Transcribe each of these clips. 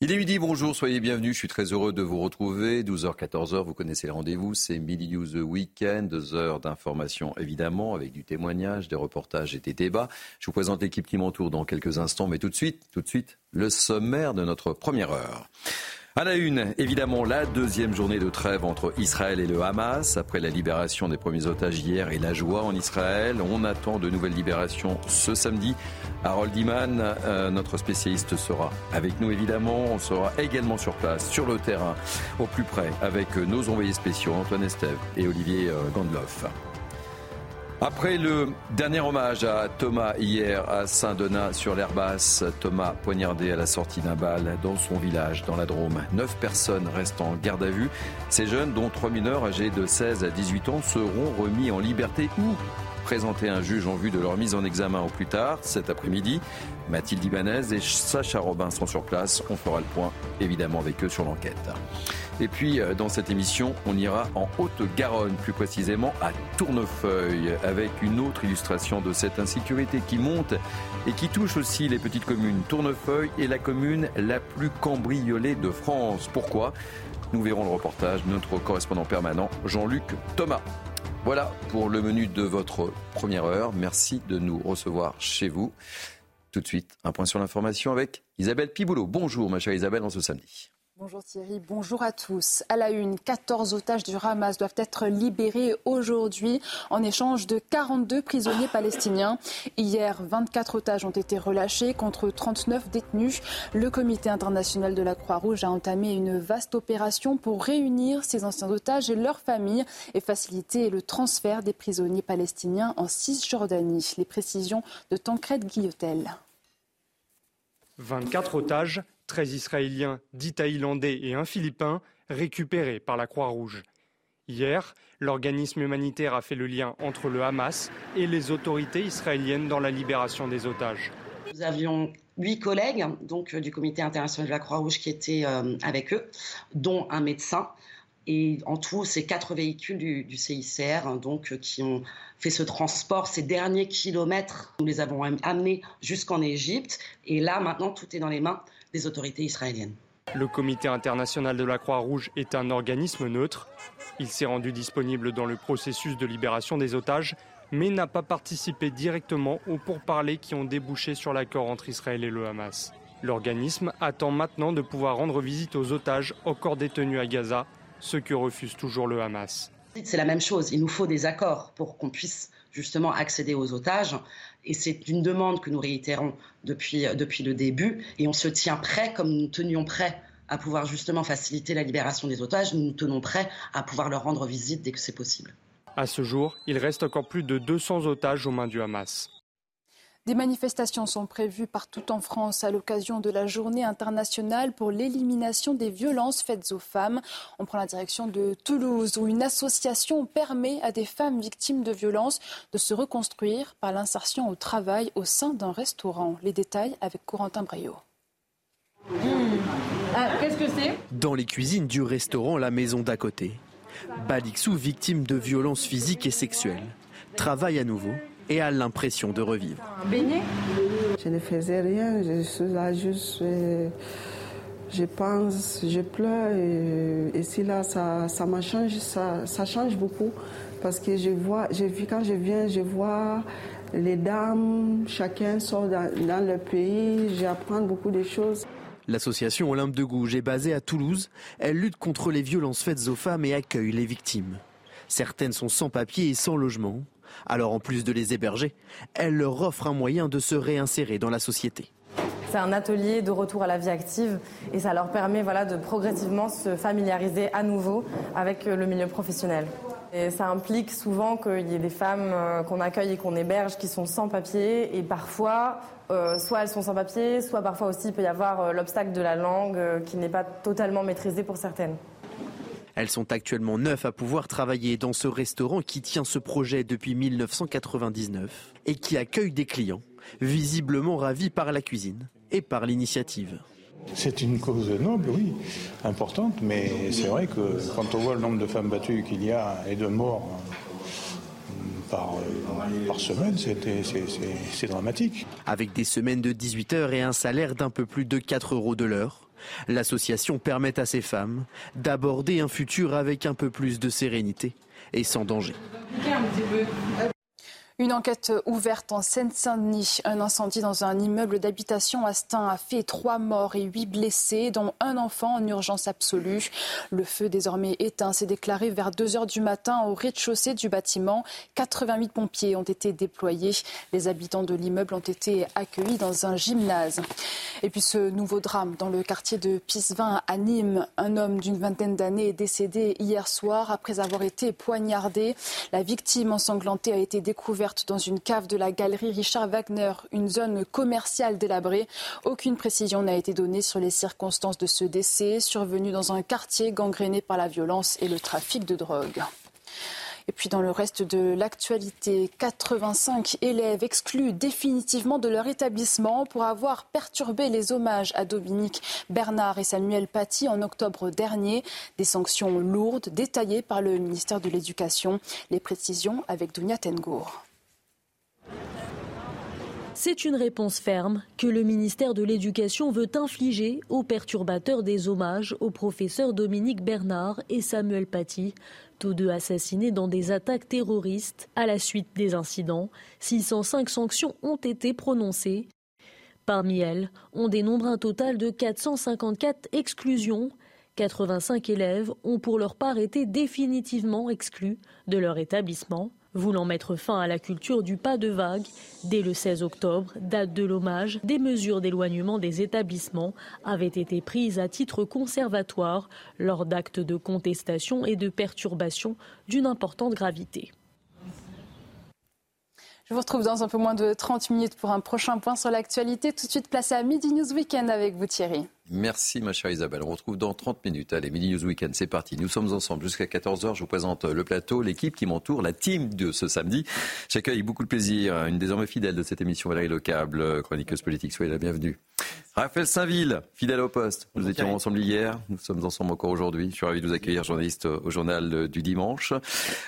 Il est midi, bonjour, soyez bienvenus. Je suis très heureux de vous retrouver. 12h, 14h, vous connaissez le rendez-vous. C'est Midi News Weekend, deux heures d'information évidemment, avec du témoignage, des reportages et des débats. Je vous présente l'équipe qui m'entoure dans quelques instants, mais tout de suite, tout de suite, le sommaire de notre première heure. À la une, évidemment, la deuxième journée de trêve entre Israël et le Hamas. Après la libération des premiers otages hier et la joie en Israël, on attend de nouvelles libérations ce samedi. Harold Iman, euh, notre spécialiste, sera avec nous évidemment. On sera également sur place, sur le terrain, au plus près, avec nos envoyés spéciaux, Antoine Estève et Olivier euh, Gandloff. Après le dernier hommage à Thomas hier à Saint-Donat sur l'Herbasse, Thomas poignardé à la sortie d'un bal dans son village, dans la Drôme. Neuf personnes restent en garde à vue. Ces jeunes, dont trois mineurs âgés de 16 à 18 ans, seront remis en liberté ou présentés à un juge en vue de leur mise en examen au plus tard cet après-midi. Mathilde Ibanez et Sacha Robin sont sur place. On fera le point évidemment avec eux sur l'enquête. Et puis euh, dans cette émission, on ira en Haute-Garonne, plus précisément à Tournefeuille, avec une autre illustration de cette insécurité qui monte et qui touche aussi les petites communes. Tournefeuille est la commune la plus cambriolée de France. Pourquoi? Nous verrons le reportage de notre correspondant permanent, Jean-Luc Thomas. Voilà pour le menu de votre première heure. Merci de nous recevoir chez vous. Tout de suite, un point sur l'information avec Isabelle Piboulot. Bonjour ma chère Isabelle, en ce samedi. Bonjour Thierry, bonjour à tous. À la une, 14 otages du Hamas doivent être libérés aujourd'hui en échange de 42 prisonniers palestiniens. Hier, 24 otages ont été relâchés contre 39 détenus. Le comité international de la Croix-Rouge a entamé une vaste opération pour réunir ces anciens otages et leurs familles et faciliter le transfert des prisonniers palestiniens en Cisjordanie. Les précisions de Tancred Guillotel. 24 otages 13 Israéliens, 10 Thaïlandais et un Philippin récupérés par la Croix-Rouge. Hier, l'organisme humanitaire a fait le lien entre le Hamas et les autorités israéliennes dans la libération des otages. Nous avions huit collègues donc, du comité international de la Croix-Rouge qui étaient euh, avec eux, dont un médecin. Et en tout, c'est quatre véhicules du, du CICR hein, donc, euh, qui ont fait ce transport, ces derniers kilomètres. Nous les avons amenés jusqu'en Égypte. Et là, maintenant, tout est dans les mains des autorités israéliennes. Le comité international de la Croix-Rouge est un organisme neutre. Il s'est rendu disponible dans le processus de libération des otages, mais n'a pas participé directement aux pourparlers qui ont débouché sur l'accord entre Israël et le Hamas. L'organisme attend maintenant de pouvoir rendre visite aux otages encore détenus à Gaza, ce que refuse toujours le Hamas. C'est la même chose, il nous faut des accords pour qu'on puisse justement accéder aux otages. Et c'est une demande que nous réitérons depuis, depuis le début. Et on se tient prêt, comme nous tenions prêt à pouvoir justement faciliter la libération des otages, nous nous tenons prêts à pouvoir leur rendre visite dès que c'est possible. À ce jour, il reste encore plus de 200 otages aux mains du Hamas. Des manifestations sont prévues partout en France à l'occasion de la journée internationale pour l'élimination des violences faites aux femmes. On prend la direction de Toulouse où une association permet à des femmes victimes de violences de se reconstruire par l'insertion au travail au sein d'un restaurant. Les détails avec Corentin Braillot. Mmh. Ah, Qu'est-ce que c'est? Dans les cuisines du restaurant La Maison d'à côté. Balixou, victime de violences physiques et sexuelles, travaille à nouveau et a l'impression de revivre. Je ne faisais rien, je suis là juste, je, pense, je pleure. Et, ici, là, ça, ça m'a changé, ça, ça change beaucoup. Parce que je vois, je, quand je viens, je vois les dames, chacun sort dans, dans le pays, j'apprends beaucoup de choses. L'association Olympe de Gouges est basée à Toulouse. Elle lutte contre les violences faites aux femmes et accueille les victimes. Certaines sont sans papier et sans logement. Alors en plus de les héberger, elle leur offre un moyen de se réinsérer dans la société. C'est un atelier de retour à la vie active et ça leur permet voilà, de progressivement se familiariser à nouveau avec le milieu professionnel. Et ça implique souvent qu'il y ait des femmes euh, qu'on accueille et qu'on héberge qui sont sans papier et parfois, euh, soit elles sont sans papier, soit parfois aussi il peut y avoir euh, l'obstacle de la langue qui n'est pas totalement maîtrisé pour certaines. Elles sont actuellement neuf à pouvoir travailler dans ce restaurant qui tient ce projet depuis 1999 et qui accueille des clients, visiblement ravis par la cuisine et par l'initiative. C'est une cause noble, oui, importante, mais c'est vrai que quand on voit le nombre de femmes battues qu'il y a et de morts euh, par, euh, par semaine, c'est dramatique. Avec des semaines de 18 heures et un salaire d'un peu plus de 4 euros de l'heure, l'association permet à ces femmes d'aborder un futur avec un peu plus de sérénité et sans danger. Une enquête ouverte en Seine-Saint-Denis. Un incendie dans un immeuble d'habitation à Stein a fait trois morts et huit blessés, dont un enfant en urgence absolue. Le feu désormais éteint s'est déclaré vers 2 heures du matin au rez-de-chaussée du bâtiment. 88 pompiers ont été déployés. Les habitants de l'immeuble ont été accueillis dans un gymnase. Et puis ce nouveau drame dans le quartier de Pisevin à Nîmes. Un homme d'une vingtaine d'années est décédé hier soir après avoir été poignardé. La victime ensanglantée a été découverte dans une cave de la galerie Richard Wagner, une zone commerciale délabrée. Aucune précision n'a été donnée sur les circonstances de ce décès survenu dans un quartier gangréné par la violence et le trafic de drogue. Et puis dans le reste de l'actualité, 85 élèves exclus définitivement de leur établissement pour avoir perturbé les hommages à Dominique Bernard et Samuel Paty en octobre dernier. Des sanctions lourdes détaillées par le ministère de l'Éducation. Les précisions avec Dunia Tengour. C'est une réponse ferme que le ministère de l'Éducation veut infliger aux perturbateurs des hommages au professeur Dominique Bernard et Samuel Paty, tous deux assassinés dans des attaques terroristes. À la suite des incidents, 605 sanctions ont été prononcées. Parmi elles, on dénombre un total de 454 exclusions. 85 élèves ont pour leur part été définitivement exclus de leur établissement. Voulant mettre fin à la culture du pas de vague, dès le 16 octobre, date de l'hommage, des mesures d'éloignement des établissements avaient été prises à titre conservatoire lors d'actes de contestation et de perturbation d'une importante gravité. Je vous retrouve dans un peu moins de 30 minutes pour un prochain point sur l'actualité. Tout de suite, place à Midi News Weekend avec vous Thierry. Merci ma chère Isabelle. On retrouve dans 30 minutes. Allez, Mini News Weekend, c'est parti. Nous sommes ensemble jusqu'à 14h. Je vous présente le plateau, l'équipe qui m'entoure, la team de ce samedi. J'accueille beaucoup de plaisir une désormais fidèle de cette émission, Valérie Lecable, chroniqueuse politique. Soyez la bienvenue. Raphaël Saint-Ville, fidèle au poste. Nous étions ensemble hier, nous sommes ensemble encore aujourd'hui. Je suis ravi de vous accueillir, journaliste au journal du dimanche.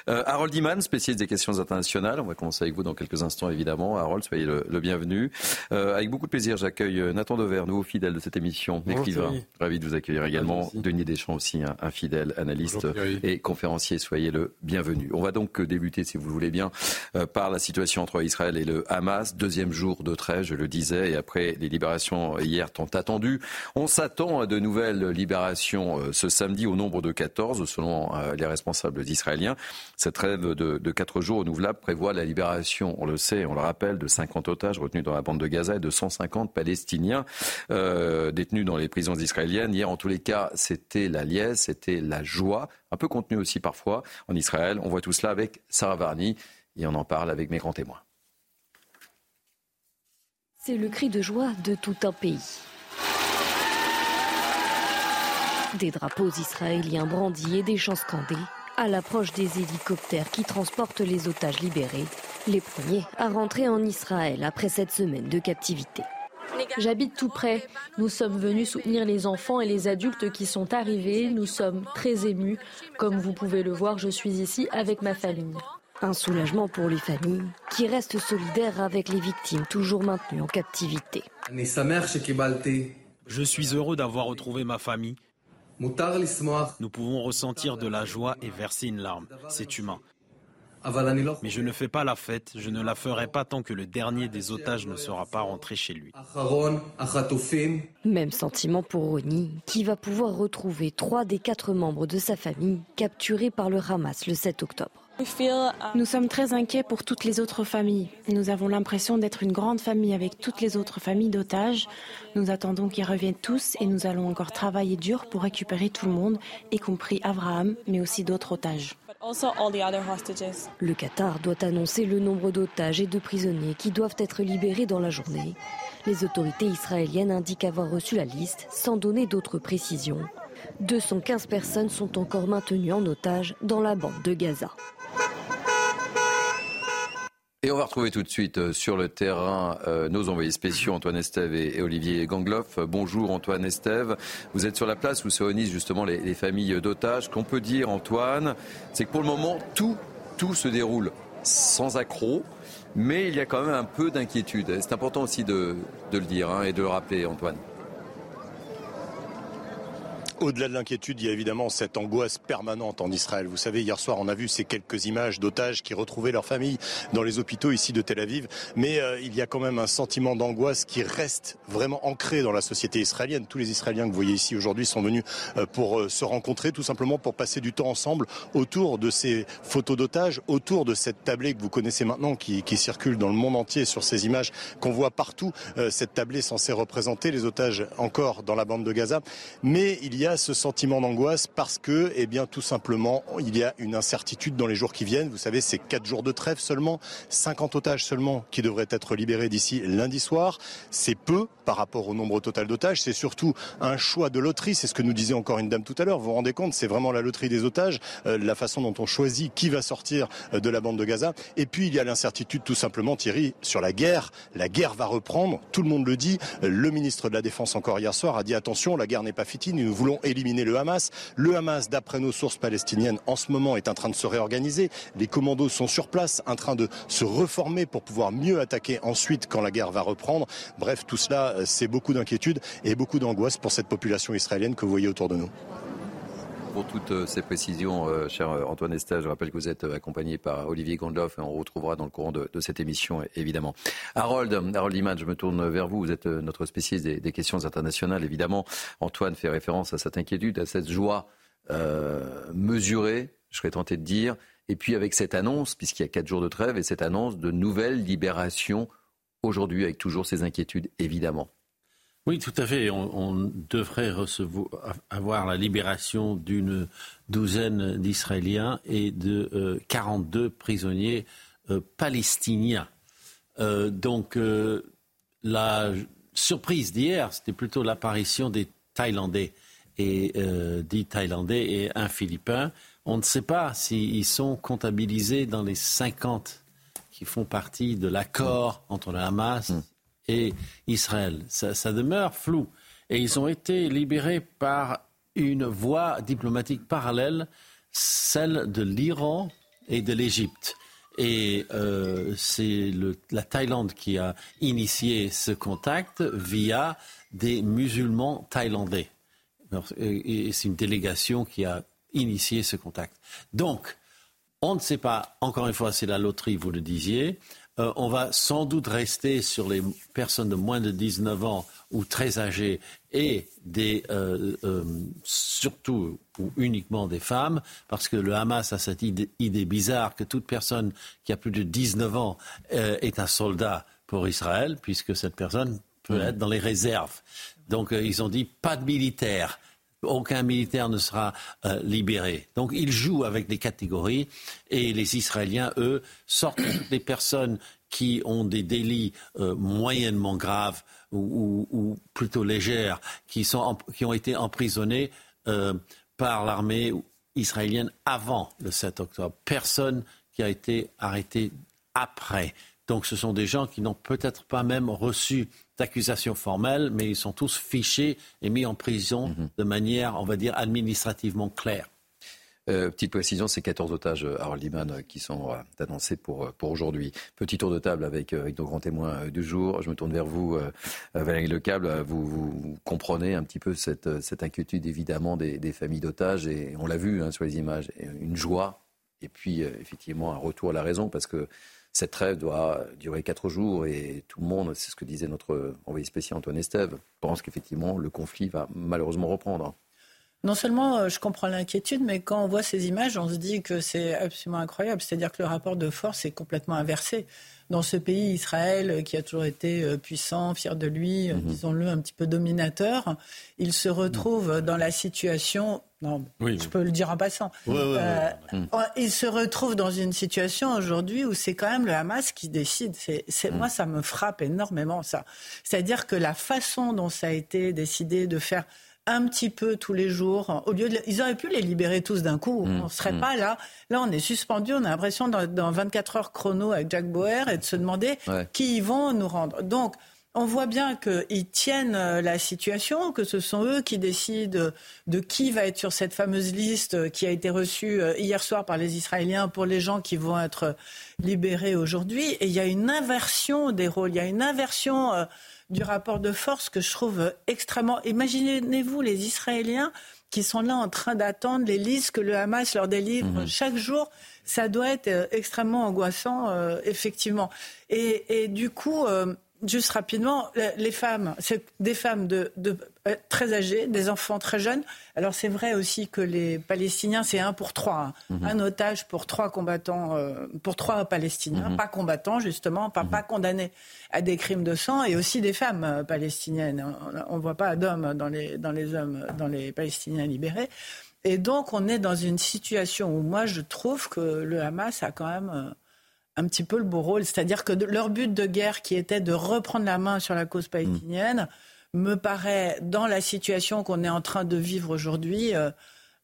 Euh, Harold Iman, spécialiste des questions internationales. On va commencer avec vous dans quelques instants, évidemment. Harold, soyez le, bienvenu. Euh, avec beaucoup de plaisir, j'accueille Nathan Dever, nouveau fidèle de cette émission, écrivain. Ravi de vous accueillir également. Denis Deschamps aussi, un, fidèle analyste et conférencier. Soyez le bienvenu. On va donc débuter, si vous voulez bien, euh, par la situation entre Israël et le Hamas. Deuxième jour de trêve, je le disais, et après les libérations hier tant attendues, on s'attend à de nouvelles libérations euh, ce samedi au nombre de 14, selon euh, les responsables israéliens. Cette trêve de, de 4 jours renouvelable prévoit la libération, on le sait, on le rappelle, de 50 otages retenus dans la bande de Gaza et de 150 Palestiniens détenus dans les prisons israélienne. Hier, en tous les cas, c'était la liesse, c'était la joie, un peu contenue aussi parfois en Israël. On voit tout cela avec Sarah Varni et on en parle avec mes grands témoins. C'est le cri de joie de tout un pays. Des drapeaux israéliens brandis et des chants scandés à l'approche des hélicoptères qui transportent les otages libérés, les premiers à rentrer en Israël après cette semaine de captivité. J'habite tout près. Nous sommes venus soutenir les enfants et les adultes qui sont arrivés. Nous sommes très émus. Comme vous pouvez le voir, je suis ici avec ma famille. Un soulagement pour les familles qui restent solidaires avec les victimes toujours maintenues en captivité. Je suis heureux d'avoir retrouvé ma famille. Nous pouvons ressentir de la joie et verser une larme. C'est humain. Mais je ne fais pas la fête, je ne la ferai pas tant que le dernier des otages ne sera pas rentré chez lui. Même sentiment pour Roni, qui va pouvoir retrouver trois des quatre membres de sa famille capturés par le Hamas le 7 octobre. Nous sommes très inquiets pour toutes les autres familles. Nous avons l'impression d'être une grande famille avec toutes les autres familles d'otages. Nous attendons qu'ils reviennent tous et nous allons encore travailler dur pour récupérer tout le monde, y compris Abraham, mais aussi d'autres otages. Le Qatar doit annoncer le nombre d'otages et de prisonniers qui doivent être libérés dans la journée. Les autorités israéliennes indiquent avoir reçu la liste sans donner d'autres précisions. 215 personnes sont encore maintenues en otage dans la bande de Gaza. Et on va retrouver tout de suite euh, sur le terrain euh, nos envoyés spéciaux, Antoine Estève et, Olivier Gangloff. Bonjour Antoine Estève. Vous êtes sur la place où se réunissent justement les, familles d'otages. Qu'on peut dire, Antoine, c'est que pour le moment, tout, tout se déroule sans accroc. Mais il y a quand même un peu d'inquiétude. C'est important aussi de, le dire hein, et de le rappeler, Antoine. Au-delà de l'inquiétude, il y a évidemment cette angoisse permanente en Israël. Vous savez, hier soir, on a vu ces quelques images d'otages qui retrouvaient leur famille dans les hôpitaux ici de Tel Aviv. Mais euh, il y a quand même un sentiment d'angoisse qui reste vraiment ancré dans la société israélienne. Tous les Israéliens que vous voyez ici aujourd'hui sont venus euh, pour euh, se rencontrer, tout simplement pour passer du temps ensemble autour de ces photos d'otages, autour de cette tablée que vous connaissez maintenant, qui, qui circule dans le monde entier sur ces images qu'on voit partout. cette tablée censée représenter les otages encore dans la bande de Gaza. Mais il y a y a ce sentiment d'angoisse parce que, eh bien, tout simplement, il y a une incertitude dans les jours qui viennent. Vous savez, c'est 4 jours de trêve seulement, 50 otages seulement qui devraient être libérés d'ici lundi soir. C'est peu par rapport au nombre total d'otages. C'est surtout un choix de loterie. C'est ce que nous disait encore une dame tout à l'heure. Vous vous rendez compte, c'est vraiment la loterie des otages, euh, la façon dont on choisit qui va sortir euh, de la bande de Gaza. Et puis, il y a l'incertitude tout simplement, Thierry, sur la guerre. La guerre va reprendre. Tout le monde le dit. Le ministre de la Défense encore hier soir a dit attention, la guerre n'est pas finie. Nous voulons éliminer le Hamas. Le Hamas, d'après nos sources palestiniennes, en ce moment est en train de se réorganiser. Les commandos sont sur place, en train de se reformer pour pouvoir mieux attaquer ensuite quand la guerre va reprendre. Bref, tout cela, euh, c'est beaucoup d'inquiétude et beaucoup d'angoisse pour cette population israélienne que vous voyez autour de nous pour toutes euh, ces précisions, euh, cher Antoine Estel. Je rappelle que vous êtes accompagné par Olivier Gondloff et on retrouvera dans le courant de, cette émission, évidemment. Harold, Harold Iman, je me tourne vers vous. Vous êtes notre spécialiste des, questions internationales, évidemment. Antoine fait référence à cette inquiétude, à cette joie mesurée, je serais tenté de dire. Et puis avec cette annonce, puisqu'il y a quatre jours de trêve, et cette annonce de nouvelles libérations aujourd'hui, avec toujours ces inquiétudes, évidemment. Oui, tout à fait. On, devrait recevoir, avoir la libération d'une douzaine d'Israéliens et de 42 euh, prisonniers euh, palestiniens. Euh, donc, la surprise d'hier, c'était plutôt l'apparition des Thaïlandais et dix Thaïlandais et un Philippin. On ne sait pas s'ils sont comptabilisés dans les 50 qui font partie de l'accord entre le Hamas mm et Israël. Ça, demeure flou. Et ils ont été libérés par une voie diplomatique parallèle, celle de l'Iran et de l'Égypte. Et euh, c'est la Thaïlande qui a initié ce contact via des musulmans thaïlandais. Et c'est une délégation qui a initié ce contact. Donc, on ne sait pas, encore une fois, c'est la loterie, vous le disiez. Euh, on va sans doute rester sur les personnes de moins de 19 ans ou très âgées et des, euh, euh, surtout ou uniquement des femmes, parce que le Hamas a cette idée, bizarre que toute personne qui a plus de 19 ans est un soldat pour Israël, puisque cette personne peut être dans les réserves. Donc ils ont dit pas de militaires aucun militaire ne sera euh, libéré. Donc ils jouent avec des catégories et les Israéliens, eux, sortent des personnes qui ont des délits euh, moyennement graves ou, plutôt légères, qui, sont qui ont été emprisonnés euh, par l'armée israélienne avant le 7 octobre. Personne qui a été arrêté après. Donc ce sont des gens qui n'ont peut-être pas même reçu d'accusations formelles, mais ils sont tous fichés et mis en prison mhm. de manière, on va dire, administrativement claire. Euh, petite précision, c'est 14 otages, euh, Harold Liman, euh, qui sont annoncés pour, pour aujourd'hui. Petit tour de table avec, avec nos grands témoins du jour. Je me tourne vers vous, Valérie Lecable. Vous, vous, comprenez un petit peu cette, cette inquiétude, évidemment, des, des familles d'otages. Et on l'a vu hein, sur les images, une joie et puis, effectivement, un retour à la raison, parce que cette trêve doit durer quatre jours et tout le monde, c'est ce que disait notre envoyé spécial Antoine Estève, pense qu'effectivement le conflit va malheureusement reprendre. non seulement je comprends l'inquiétude, mais quand on voit ces images, on se dit que c'est absolument incroyable. C'est-à-dire que le rapport de force est complètement inversé dans ce pays, Israël, euh, qui a toujours été euh, puissant, fier de lui, mhm. disons-le, un petit peu dominateur, il se retrouve dans la situation non, je peux le dire en passant. il se retrouve dans une situation aujourd'hui où c'est quand même le Hamas qui décide. C'est, mhm. Moi, ça me frappe énormément, ça. C'est-à-dire que la façon dont ça a été décidé de faire un petit peu tous les jours. Au lieu de, ils auraient pu les libérer tous d'un coup. Mmh, on ne serait mmh. pas là. Là, on est suspendu. On a l'impression dans, dans 24 heures chrono avec Jack Bauer et de se demander qui ils vont nous rendre. Donc, on voit bien qu'ils tiennent euh, la situation, que ce sont eux qui décident de qui va être sur cette fameuse liste qui a été reçue euh, hier soir par les Israéliens pour les gens qui vont être libérés aujourd'hui. Et il y a une inversion des rôles, il y a une inversion euh, du rapport de force que je trouve extrêmement. Imaginez-vous les Israéliens qui sont là en train d'attendre les listes que le Hamas leur délivre mhm. chaque jour. Ça doit être euh, extrêmement angoissant, euh, effectivement. Et, du coup, euh, juste rapidement, les femmes, c'est des femmes de, euh, très âgées, des enfants très jeunes. Alors c'est vrai aussi que les Palestiniens, c'est un pour trois, hein. mhm. un otage pour trois combattants, euh, pour trois Palestiniens, mhm. pas combattants justement, pas, pas mhm. condamnés à des crimes de sang, et aussi des femmes euh, palestiniennes. On ne voit pas d'hommes dans les, dans les hommes, dans les Palestiniens libérés. Et donc on est dans une situation où moi je trouve que le Hamas a quand même un petit peu le beau rôle. C'est-à-dire que leur but de guerre, qui était de reprendre la main sur la cause palestinienne, me paraît, dans la situation qu'on est en train de vivre aujourd'hui, euh,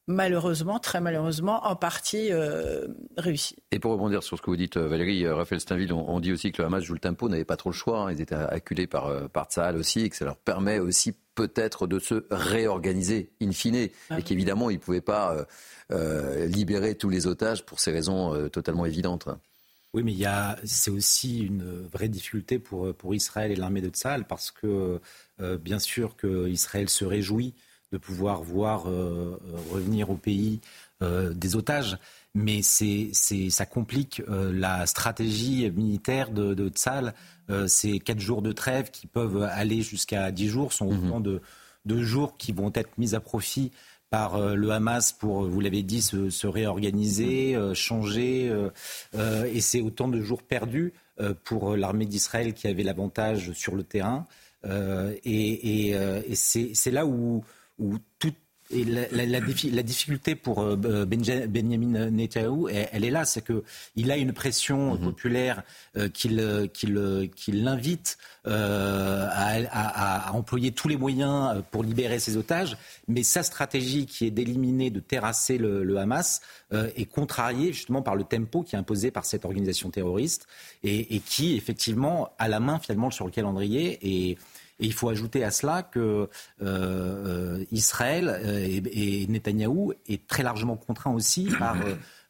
malheureusement, très malheureusement, en partie euh, réussi. Et pour rebondir sur ce que vous dites, euh, Valérie, Raphaël Steinville, on, dit aussi que le Hamas joue le tempo, n'avait pas trop le choix. Hein. ils étaient acculés par, par Tsahal aussi, et que ça leur permet aussi peut-être de se réorganiser in fine, ah et qu'évidemment, ils ne pouvaient pas libérer tous les otages pour ces raisons totalement évidentes. Oui, mais il y a, c'est aussi une vraie difficulté pour, pour Israël et l'armée de Tzal, parce que euh, bien sûr que Israël se réjouit de pouvoir voir euh, revenir au pays euh, des otages, mais c'est, c'est, ça complique la stratégie militaire de, de Tzal. ces quatre jours de trêve qui peuvent aller jusqu'à dix jours sont mhm. autant de, de jours qui vont être mis à profit par euh, le Hamas pour, vous l'avez dit, se, réorganiser, euh, changer. Euh, et c'est autant de jours perdus pour l'armée d'Israël qui avait l'avantage sur le terrain. et, c'est là où, où tout et la, la, difficulté pour euh, Benjamin Netanyahu, elle, est là, c'est qu'il a une pression mhm. populaire euh, euh, qui l'invite à, employer tous les moyens pour libérer ses otages, mais sa stratégie qui est d'éliminer, de terrasser le, Hamas, est contrariée justement par le tempo qui est imposé par cette organisation terroriste et, et qui effectivement a la main finalement sur le calendrier et et il faut ajouter à cela que euh, euh, Israël euh, et, et Netanyahou est très largement contraint aussi par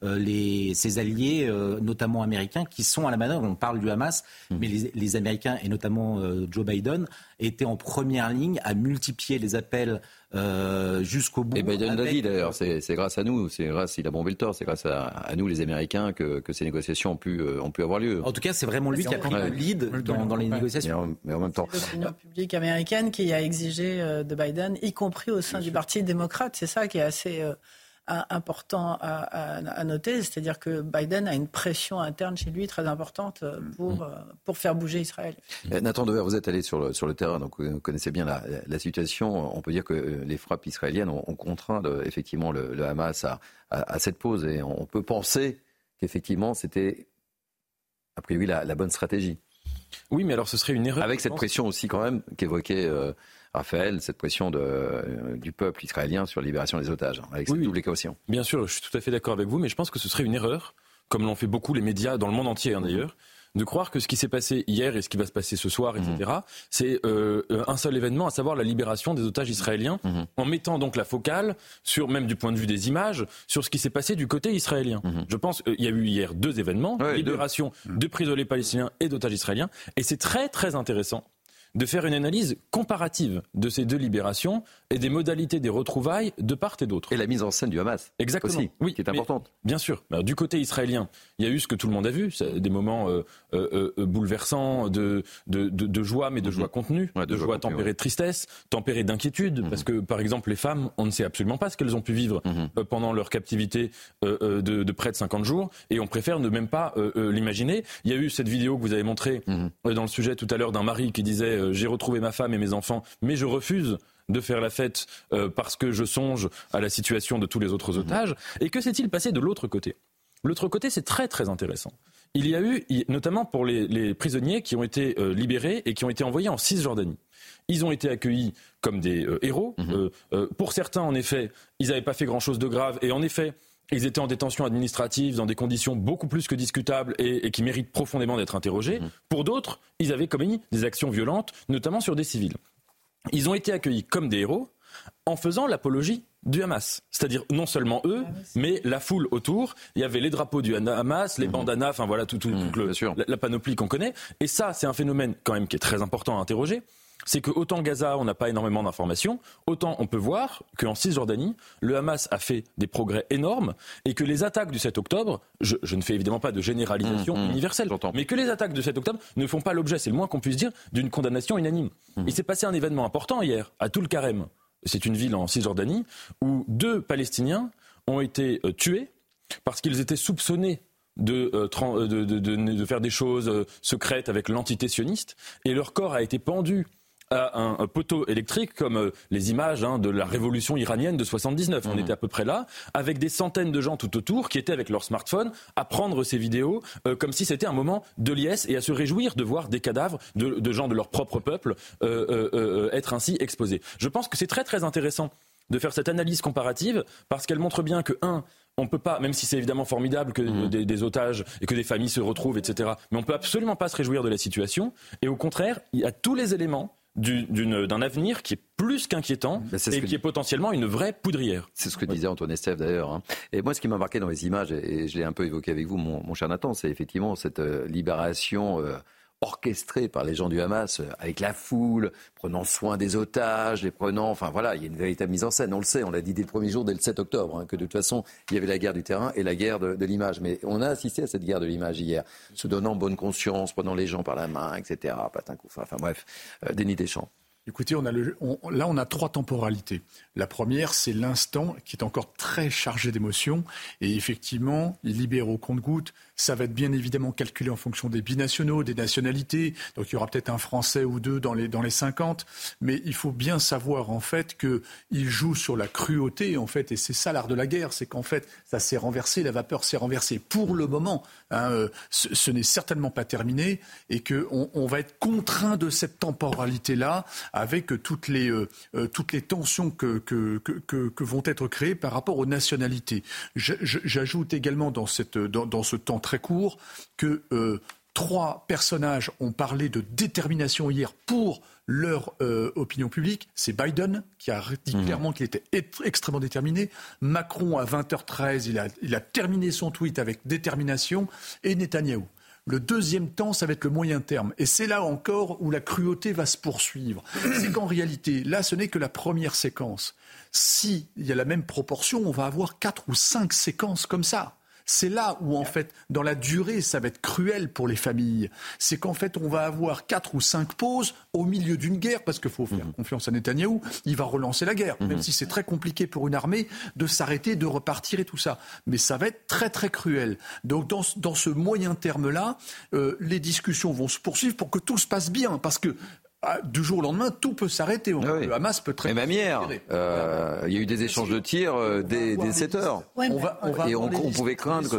les, ses alliés, notamment américains, qui sont à la manœuvre. On parle du Hamas, mm. mais les, Américains, et notamment Joe Biden, étaient en première ligne à multiplier les appels euh, jusqu'au bout. Et Biden l'a dit d'ailleurs, c'est grâce à nous, c'est grâce, il a bombé le tort, c'est grâce à, nous les Américains que, que, ces négociations ont pu, euh, ont pu avoir lieu. En tout cas, c'est vraiment lui qui a pris le lead dans, les négociations. Mais en, même temps. C'est l'opinion publique américaine qui a exigé euh, de Biden, y compris au sein du Parti démocrate. C'est ça qui est assez important à, noter, c'est-à-dire que Biden a une pression interne chez lui très importante euh, pour, mm. euh, pour faire bouger Israël. Euh, Nathan Dever, vous êtes allé sur le, sur le terrain, donc vous connaissez bien la, la situation. On peut dire que les frappes israéliennes ont, contraint effectivement le, Hamas à, à, cette pause et on peut penser qu'effectivement c'était a priori la, la bonne stratégie. Oui, mais alors ce serait une erreur. Avec cette pression aussi quand même qu'évoquait Raphaël, cette pression de, euh, du peuple israélien sur la libération des otages, hein, avec cette double équation. Bien sûr, je suis tout à fait d'accord avec vous, mais je pense que ce serait une erreur, comme l'ont fait beaucoup les médias dans le monde entier hein, d'ailleurs, de croire que ce qui s'est passé hier et ce qui va se passer ce soir, etc., mhm. c'est euh, un seul événement, à savoir la libération des otages israéliens, mhm. en mettant donc la focale sur, même du point de vue des images, sur ce qui s'est passé du côté israélien. Mhm. Je pense qu'il y a eu hier deux événements, libération de prisonniers palestiniens et d'otages israéliens, et c'est très très intéressant de faire une analyse comparative de ces deux libérations et des modalités des retrouvailles de part et d'autre. Et la mise en scène du Hamas. Exactement. Aussi, oui, qui est importante. bien sûr. Alors, du côté israélien, il y a eu ce que tout le monde a vu, des moments euh, euh, euh, bouleversants de, de, de, joie, mais de joie contenue, de, joie, tempérée de tristesse, tempérée d'inquiétude, mhm. parce que par exemple les femmes, on ne sait absolument pas ce qu'elles ont pu vivre mhm. pendant leur captivité de, près de 50 jours, et on préfère ne même pas l'imaginer. Il y a eu cette vidéo que vous avez montrée mhm. dans le sujet tout à l'heure d'un mari qui disait j'ai retrouvé ma femme et mes enfants, mais je refuse de faire la fête euh, parce que je songe à la situation de tous les autres otages. Et que s'est-il passé de l'autre côté? L'autre côté, c'est très très intéressant. Il y a eu, notamment pour les, prisonniers qui ont été euh, libérés et qui ont été envoyés en Cisjordanie. Ils ont été accueillis comme des euh, héros. Mhm. pour certains, en effet, ils n'avaient pas fait grand-chose de grave. Et en effet, ils étaient en détention administrative dans des conditions beaucoup plus que discutables et, qui méritent profondément d'être interrogés. Mhm. Pour d'autres, ils avaient commis des actions violentes, notamment sur des civils. Ils ont été accueillis comme des héros en faisant l'apologie du Hamas. C'est-à-dire non seulement eux, mais la foule autour. Il y avait les drapeaux du Hamas, les mhm. bandanas, enfin voilà, tout, mhm, la, la, panoplie qu'on connaît. Et ça, c'est un phénomène quand même qui est très important à interroger c'est que autant Gaza, on n'a pas énormément d'informations, autant on peut voir qu'en Cisjordanie, le Hamas a fait des progrès énormes et que les attaques du 7 octobre, je, ne fais évidemment pas de généralisation mmh, mmh. universelle, mais que les attaques du 7 octobre ne font pas l'objet, c'est le moins qu'on puisse dire, d'une condamnation unanime. Mmh. Il s'est passé un événement important hier à Toul Karem, c'est une ville en Cisjordanie, où deux Palestiniens ont été euh, tués parce qu'ils étaient soupçonnés de, euh, euh, de, faire des choses secrètes avec l'entité sioniste, et leur corps a été pendu à un, poteau électrique comme euh, les images hein, de la révolution iranienne de 79. On mmh. était à peu près là, avec des centaines de gens tout autour qui étaient avec leur smartphone à prendre ces vidéos euh, comme si c'était un moment de liesse et à se réjouir de voir des cadavres de, gens de leur propre peuple euh, être ainsi exposés. Je pense que c'est très très intéressant de faire cette analyse comparative parce qu'elle montre bien que, un, on peut pas, même si c'est évidemment formidable que mmh. des, des, otages et que des familles se retrouvent, etc., mais on peut absolument pas se réjouir de la situation. Et au contraire, il y a tous les éléments d'un avenir qui est plus qu'inquiétant et qui est potentiellement une vraie poudrière. C'est ce que disait Antoine Estève d'ailleurs. Hein. Et moi, ce qui m'a marqué dans les images, et je l'ai un peu évoqué avec vous, mon, cher Nathan, c'est effectivement cette euh, libération. Orchestré par les gens du Hamas, euh, avec la foule, prenant soin des otages, les prenant. Enfin voilà, il y a une véritable mise en scène. On le sait, on l'a dit dès le premier jour, dès le 7 octobre, hein, que de toute façon, il y avait la guerre du terrain et la guerre de, l'image. Mais on a assisté à cette guerre de l'image hier, se donnant bonne conscience, prenant les gens par la main, etc. Patin enfin bref, euh, déni des. Écoutez, là, on a trois temporalités. La première, c'est l'instant qui est encore très chargé d'émotions. Et effectivement, libéraux compte-gouttes, ça va être bien évidemment calculé en fonction des binationaux, des nationalités. Donc il y aura peut-être un Français ou deux dans les, dans les 50. Mais il faut bien savoir en fait qu'il joue sur la cruauté en fait. Et c'est ça l'art de la guerre, c'est qu'en fait ça s'est renversé, la vapeur s'est renversée. Pour le moment, hein, euh, ce, n'est certainement pas terminé et qu'on on va être contraint de cette temporalité-là avec toutes les, euh, euh, toutes les tensions que, que, que, vont être créées par rapport aux nationalités. J'ajoute également dans, cette, dans, dans ce temps très court que euh, trois personnages ont parlé de détermination hier pour leur euh, opinion publique. C'est Biden qui a dit mmh. clairement qu'il était extrêmement déterminé. Macron, à 20h13, il a, il a terminé son tweet avec détermination. Et Netanyahou. Le deuxième temps, ça va être le moyen terme. Et c'est là encore où la cruauté va se poursuivre. C'est qu'en réalité, là, ce n'est que la première séquence. S'il y a la même proportion, on va avoir quatre ou cinq séquences comme ça. C'est là où, en fait, dans la durée, ça va être cruel pour les familles. C'est qu'en fait, on va avoir quatre ou cinq pauses au milieu d'une guerre, parce qu'il faut faire mhm. confiance à Netanyahou, il va relancer la guerre, même mhm. si c'est très compliqué pour une armée de s'arrêter, de repartir et tout ça. Mais ça va être très, très cruel. Donc, dans, ce moyen terme-là, euh, les discussions vont se poursuivre pour que tout se passe bien, parce que du jour au lendemain, tout peut s'arrêter. Ah le Hamas peut très. Mais même hier, euh, il y a eu des échanges de tirs euh, dès, 7 heures. on va, et on, pouvait craindre que.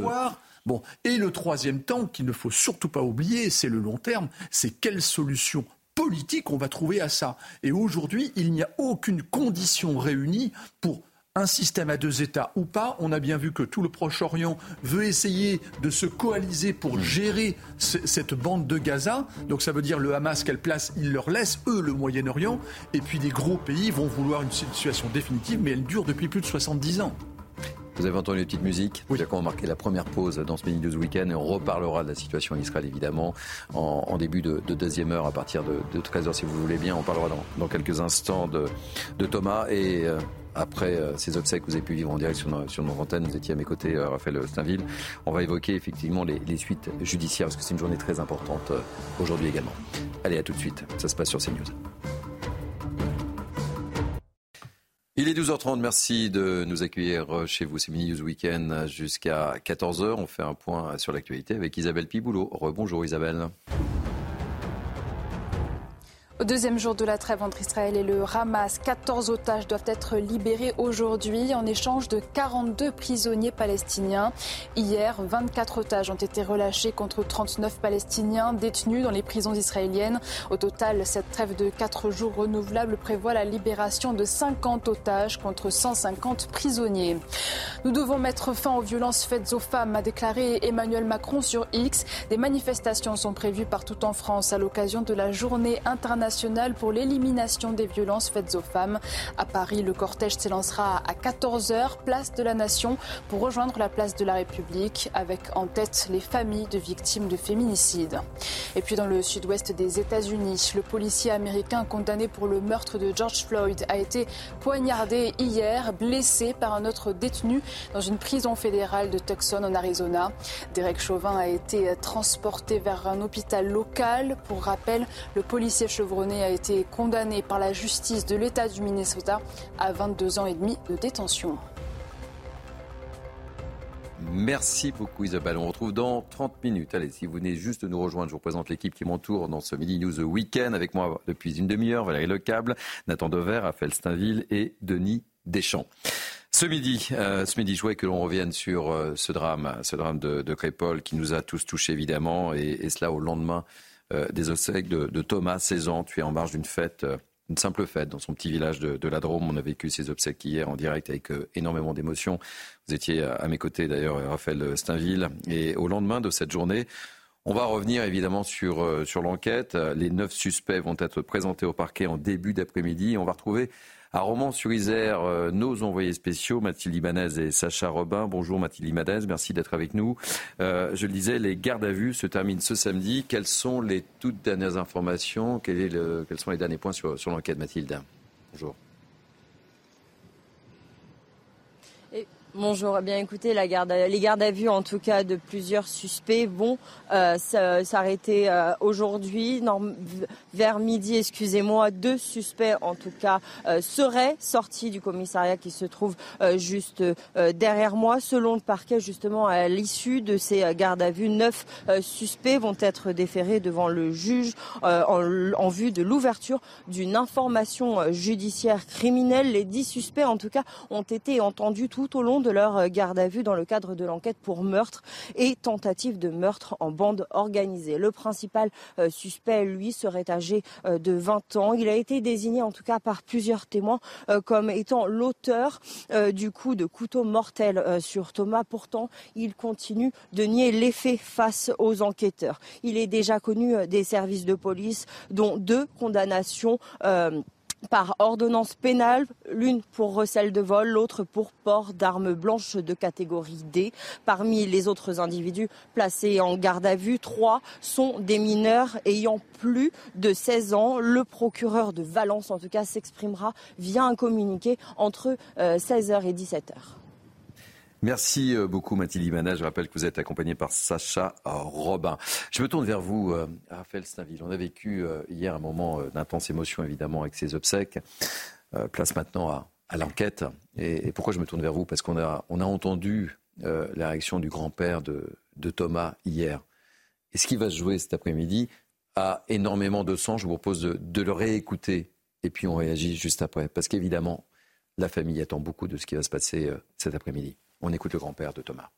Bon, et le troisième temps, qu'il ne faut surtout pas oublier, c'est le long terme, c'est quelle solution politique on va trouver à ça. Et aujourd'hui, il n'y a aucune condition réunie pour un système à deux États ou pas. On a bien vu que tout le Proche-Orient veut essayer de se coaliser pour gérer cette bande de Gaza. Donc ça veut dire le Hamas, quelle place il leur laisse, eux, le Moyen-Orient. Et puis des gros pays vont vouloir une situation définitive, mais elle dure depuis plus de 70 ans. Vous avez entendu une petite musique Oui. On va marquer la première pause dans ce Mini News Weekend et on reparlera de la situation en Israël évidemment en, début de, deuxième heure à partir de, 13h si vous voulez bien. On parlera dans, quelques instants de, Thomas et euh, après euh, ces obsèques que vous avez pu vivre en direct sur, sur nos antennes, vous étiez à mes côtés, euh, Raphaël Steinville. On va évoquer effectivement les, les suites judiciaires parce que c'est une journée très importante aujourd'hui également. Allez, à tout de suite. Ça se passe sur CNews. Il est 12h30, merci de nous accueillir chez vous. C'est Mini News Weekend jusqu'à 14h. On fait un point sur l'actualité avec Isabelle Piboulot. Rebonjour Isabelle. Au deuxième jour de la trêve entre Israël et le Hamas, 14 otages doivent être libérés aujourd'hui en échange de 42 prisonniers palestiniens. Hier, 24 otages ont été relâchés contre 39 Palestiniens détenus dans les prisons israéliennes. Au total, cette trêve de 4 jours renouvelable prévoit la libération de 50 otages contre 150 prisonniers. Nous devons mettre fin aux violences faites aux femmes, a déclaré Emmanuel Macron sur X. Des manifestations sont prévues partout en France à l'occasion de la journée internationale pour l'élimination des violences faites aux femmes. À Paris, le cortège s'élancera à 14h, place de la Nation, pour rejoindre la place de la République, avec en tête les familles de victimes de féminicide. Et puis dans le sud-ouest des États-Unis, le policier américain condamné pour le meurtre de George Floyd a été poignardé hier, blessé par un autre détenu dans une prison fédérale de Tucson en Arizona. Derek Chauvin a été transporté vers un hôpital local. Pour rappel, le policier chevron a été condamné par la justice de l'État du Minnesota à 22 ans et demi de détention. Merci beaucoup Isabelle. On retrouve dans 30 minutes. Allez, si vous venez juste de nous rejoindre, je vous présente l'équipe qui m'entoure dans ce Midi News Weekend. Avec moi depuis une demi-heure, Valérie Lecable, Nathan Dever, Raphaël Steinville et Denis Deschamps. Ce midi, euh, ce midi, je voulais que l'on revienne sur euh, ce drame, ce drame de, de qui nous a tous touchés évidemment, et, cela au lendemain des obsèques de, Thomas, 16 ans, tué en marge d'une fête euh, une simple fête dans son petit village de, la Drôme. On a vécu ces obsèques hier en direct avec euh, énormément d'émotions. Vous étiez à, mes côtés d'ailleurs, Raphaël Steinville. Et au lendemain de cette journée, on va revenir évidemment sur, sur l'enquête. Les neuf suspects vont être présentés au parquet en début d'après-midi. On va retrouver à Romans-sur-Isère, euh, nos envoyés spéciaux, Mathilde Ibanez et Sacha Robin. Bonjour Mathilde Ibanez, merci d'être avec nous. Euh, je le disais, les gardes à vue se terminent ce samedi. Quelles sont les toutes dernières informations? Quels sont les derniers points sur, sur l'enquête, Mathilde? Bonjour. Bonjour. Eh bien, écoutez, les gardes à vue, en tout cas, de plusieurs suspects vont euh, s'arrêter euh, aujourd'hui. Vers midi, excusez-moi, deux suspects, en tout cas, euh, seraient sortis du commissariat qui se trouve juste derrière moi. Selon le parquet, justement, à l'issue de ces gardes à vue, neuf suspects vont être déférés devant le juge en, en, vue de l'ouverture d'une information judiciaire criminelle. Les dix suspects, en tout cas, ont été entendus tout au long de leur euh, garde à vue dans le cadre de l'enquête pour meurtre et tentative de meurtre en bande organisée. Le principal euh, suspect, lui, serait âgé euh, de 20 ans. Il a été désigné en tout cas par plusieurs témoins comme étant l'auteur du coup de couteau mortel sur Thomas. Pourtant, il continue de nier les faits face aux enquêteurs. Il est déjà connu des services de police, dont deux condamnations par ordonnance pénale, l'une pour recel de vol, l'autre pour port d'armes blanches de catégorie D. Parmi les autres individus placés en garde à vue, trois sont des mineurs ayant plus de 16 ans. Le procureur de Valence, en tout cas, s'exprimera via un communiqué entre 16h euh, et 17h. Merci euh, beaucoup Mathilde Imana. Je rappelle que vous êtes accompagné par Sacha Robin. Je me tourne vers vous, euh, Raphaël Stainville. On a vécu euh, hier un moment d'intense émotion évidemment avec ces obsèques. Place maintenant à, l'enquête. Et, pourquoi je me tourne vers vous? Parce qu'on a, entendu la réaction du grand-père de, Thomas hier. Et ce qui va se jouer cet après-midi a énormément de sens. Je vous propose de le réécouter et puis on réagit juste après. Parce qu'évidemment, la famille attend beaucoup de ce qui va se passer cet après-midi. On écoute le grand-père de Thomas.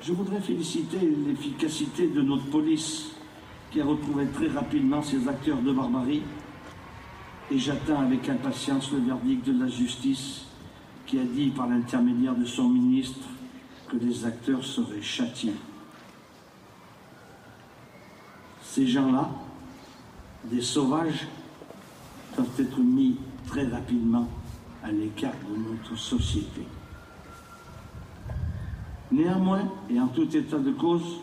Je voudrais féliciter l'efficacité de notre police qui a retrouvé très rapidement ces acteurs de barbarie et j'attends avec impatience le verdict de la justice qui a dit par l'intermédiaire de son ministre que les acteurs seraient châtiés. Ces gens-là, des sauvages, doivent être mis très rapidement à l'écart de notre société. Néanmoins, et en tout état de cause,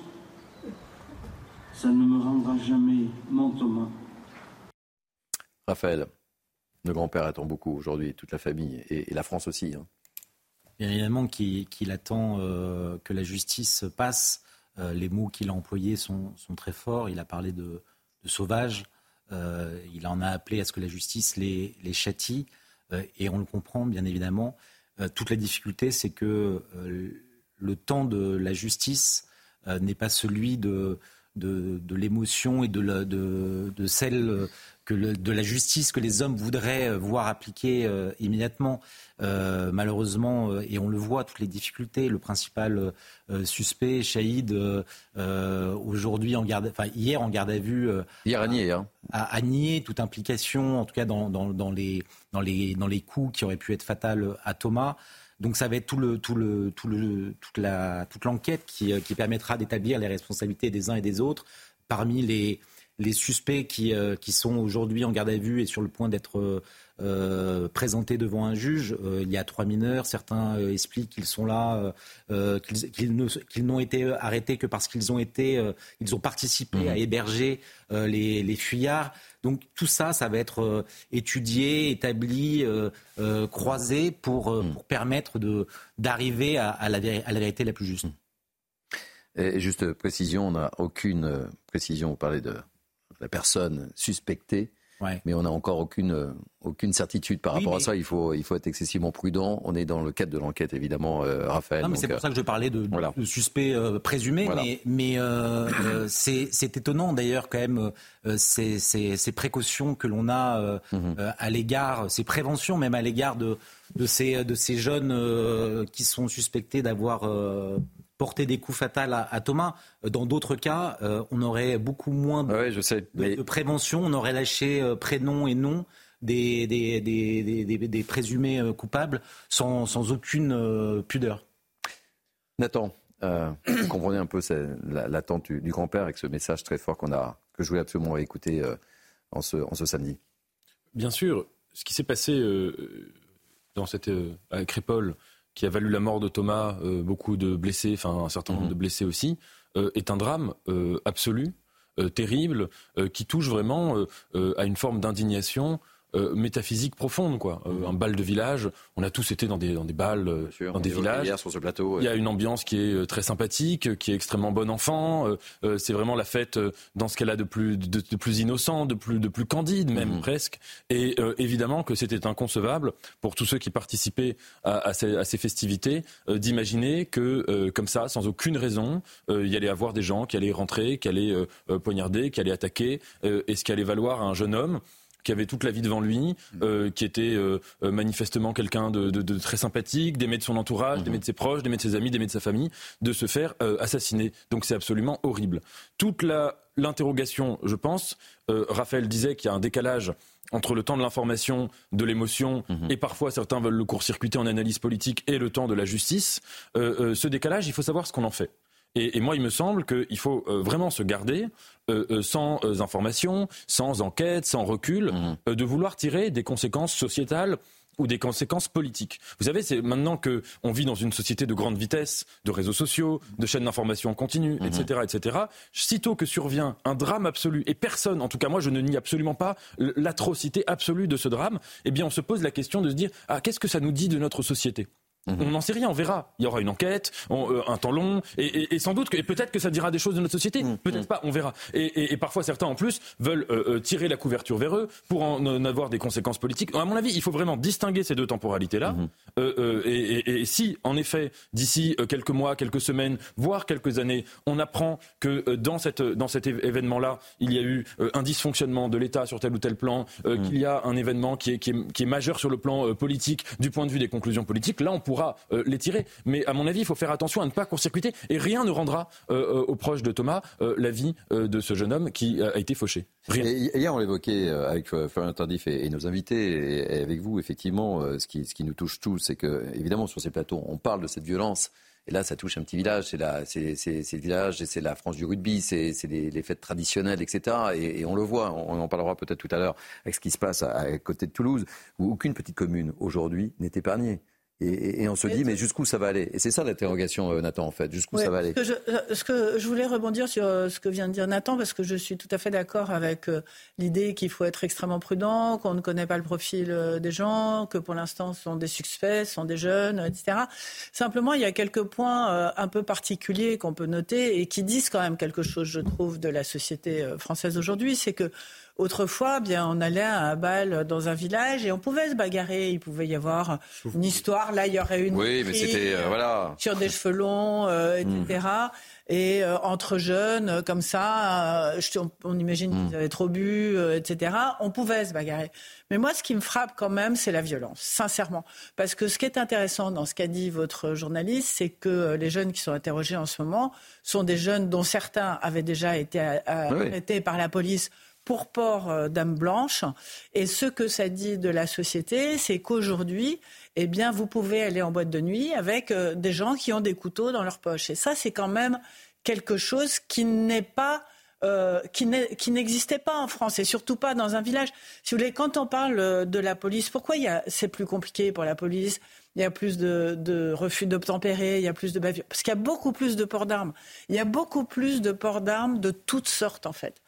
ça ne me rendra jamais mon Thomas. Raphaël, le grand-père attend beaucoup aujourd'hui, toute la famille, et, la France aussi. Hein. Bien évidemment qu'il attend euh, que la justice passe. Euh, les mots qu'il a employés sont, très forts. Il a parlé de, sauvages. Euh, il en a appelé à ce que la justice les, les châtie. et on le comprend, bien évidemment. toute la difficulté, c'est que le temps de la justice n'est pas celui de, de, l'émotion et de, de, de, celle que de la justice que les hommes voudraient euh, voir appliquer euh, immédiatement. Euh, malheureusement, et on le voit, toutes les difficultés. Le principal suspect, Chaïd, aujourd'hui en garde, enfin hier en garde à vue, hier à nier, hein. a, nié toute implication, en tout cas dans, dans, dans, les, dans, les, dans les coups qui auraient pu être fatals à Thomas. Donc ça va être tout le, tout le, tout le, toute la, toute l'enquête qui, qui permettra d'établir les responsabilités des uns et des autres parmi les, les suspects qui, euh, qui sont aujourd'hui en garde à vue et sur le point d'être euh, présentés devant un juge. Euh, il y a trois mineurs. Certains expliquent qu'ils sont là, qu'ils n'ont été arrêtés que parce qu'ils ont été, ils ont participé à mmh. héberger les, les, fuyards. Donc tout ça, ça va être étudié, établi, croisé pour, mmh. pour permettre de d'arriver à, à, la, à la vérité la plus juste. Et juste précision, on n'a aucune précision. Vous parlez de la personne suspectée. Mais on n'a encore aucune, aucune certitude par rapport à ça. Il faut, il faut être excessivement prudent. On est dans le cadre de l'enquête, évidemment, euh, Raphaël. Non, mais c'est pour euh, ça que je parlais de, de suspect euh, présumé. Mais, mais c'est étonnant, d'ailleurs, quand même, ces, ces, ces, précautions que l'on a mhm. à l'égard, ces préventions même à l'égard de, de, ces, de ces jeunes qui sont suspectés d'avoir porter des coups fatals à, Thomas. Dans d'autres cas, euh, on aurait beaucoup moins de, je sais, de, prévention, on aurait lâché euh, prénom et nom des, des, des, présumés euh, coupables sans, sans aucune pudeur. Nathan, vous comprenez un peu l'attente du, grand-père avec ce message très fort qu'on a, que je voulais absolument écouter en, ce, en ce samedi. Bien sûr, ce qui s'est passé dans cette à Crépole, qui a valu la mort de Thomas, euh, beaucoup de blessés, enfin un certain nombre mhm. de blessés aussi, euh, est un drame euh, absolu, terrible, qui touche vraiment à une forme d'indignation euh, métaphysique profonde, quoi. Euh, un bal de village, on a tous été dans des, dans des balles, euh, dans des villages. Sur ce plateau, Il y a une ambiance qui est très sympathique, qui est extrêmement bon enfant. c'est vraiment la fête dans ce qu'elle a de plus, de, plus innocent, de plus, de plus candide même mhm. presque. Et évidemment que c'était inconcevable pour tous ceux qui participaient à, ces, à ces, festivités d'imaginer que comme ça, sans aucune raison, il y allait avoir des gens qui allaient rentrer, qui allaient poignarder, qui allaient attaquer, et ce qui allait valoir à un jeune homme qui avait toute la vie devant lui, mm. euh, qui était euh, euh, manifestement quelqu'un de, très sympathique, d'aimer de son entourage, d'aimer de ses proches, d'aimer de ses amis, d'aimer de sa famille, de se faire assassiner. Donc c'est absolument horrible. Toute l'interrogation, je pense, Raphaël disait qu'il y a un décalage entre le temps de l'information, de l'émotion, mm-hmm. et parfois certains veulent le court-circuiter en analyse politique, et le temps de la justice. ce décalage, il faut savoir ce qu'on en fait. Et, moi, il me semble qu'il faut euh, vraiment se garder, euh, euh, sans information, sans enquête, sans recul, mmh. de vouloir tirer des conséquences sociétales ou des conséquences politiques. Vous savez, c'est maintenant que on vit dans une société de grande vitesse, de réseaux sociaux, de chaînes d'information en continu, etc., mmh. etc. Sitôt que survient un drame absolu, et personne, en tout cas moi, je ne nie absolument pas l'atrocité absolue de ce drame, eh bien, on se pose la question de se dire ah, qu'est-ce que ça nous dit de notre société? Mhm. On n'en sait rien, on verra. Il y aura une enquête, euh, un temps long, et, sans doute que, et peut-être que ça dira des choses de notre société, mhm. peut-être pas, on verra. Et, parfois certains en plus veulent euh, euh, tirer la couverture vers eux pour en, avoir des conséquences politiques. À mon avis, il faut vraiment distinguer ces deux temporalités-là. Mhm. et, si, en effet, d'ici quelques mois, quelques semaines, voire quelques années, on apprend que dans, cette, dans cet événement-là, il y a eu un dysfonctionnement de l'État sur tel ou tel plan, qu'il y a un événement qui est, qui est, qui est majeur sur le plan politique, du point de vue des conclusions politiques, là on pourra euh, les tirer. Mais à mon avis, il faut faire attention à ne pas court-circuiter et rien ne rendra euh, euh, aux proches de Thomas la vie de ce jeune homme qui a été fauché. hier, on l'évoquait avec Florian Tardif et, nos invités et, avec vous, effectivement, ce qui, nous touche tous, c'est que, évidemment, sur ces plateaux, on parle de cette violence. Et là, ça touche un petit village, c'est le village, c'est la France du rugby, c'est les, fêtes traditionnelles, etc. Et, on le voit, on, en parlera peut-être tout à l'heure avec ce qui se passe à, côté de Toulouse, où aucune petite commune aujourd'hui n'est épargnée Et, on se dit, mais jusqu'où ça va aller? Et c'est ça l'interrogation, euh, Nathan, en fait. Jusqu'où ça va aller? Ce que, je, euh, ce que, je, voulais rebondir sur euh, ce que vient de dire Nathan, parce que je suis tout à fait d'accord avec l'idée qu'il faut être extrêmement prudent, qu'on ne connaît pas le profil des gens, que pour l'instant, ce sont des suspects, ce sont des jeunes, etc. Simplement, il y a quelques points un peu particuliers qu'on peut noter et qui disent quand même quelque chose, je trouve, de la société française aujourd'hui. C'est que Autrefois, bien, on allait à un bal dans un village et on pouvait se bagarrer. Il pouvait y avoir une histoire. Là, il y aurait une. Oui, mais c'était euh, voilà. Sur des cheveux longs, euh, etc. Hmm. Et euh, entre jeunes, comme ça, on, imagine qu'ils hmm. avaient trop bu, etc. On pouvait se bagarrer. Mais moi, ce qui me frappe quand même, c'est la violence, sincèrement. Parce que ce qui est intéressant dans ce qu'a dit votre journaliste, c'est que les jeunes qui sont interrogés en ce moment sont des jeunes dont certains avaient déjà été arrêtés par la police pour port euh, d'âme blanche. Et ce que ça dit de la société, c'est qu'aujourd'hui, eh bien, vous pouvez aller en boîte de nuit avec euh, des gens qui ont des couteaux dans leur poche. Et ça, c'est quand même quelque chose qui n'est pas euh, qui n'existait pas en France et surtout pas dans un village. Si vous voulez, quand on parle de la police, pourquoi c'est plus compliqué pour la police? Il y a plus de, de refus d'obtempérer, il y a plus de bavures. Parce qu'il y a beaucoup plus de ports d'armes. Il y a beaucoup plus de ports d'armes de toutes sortes, en fait.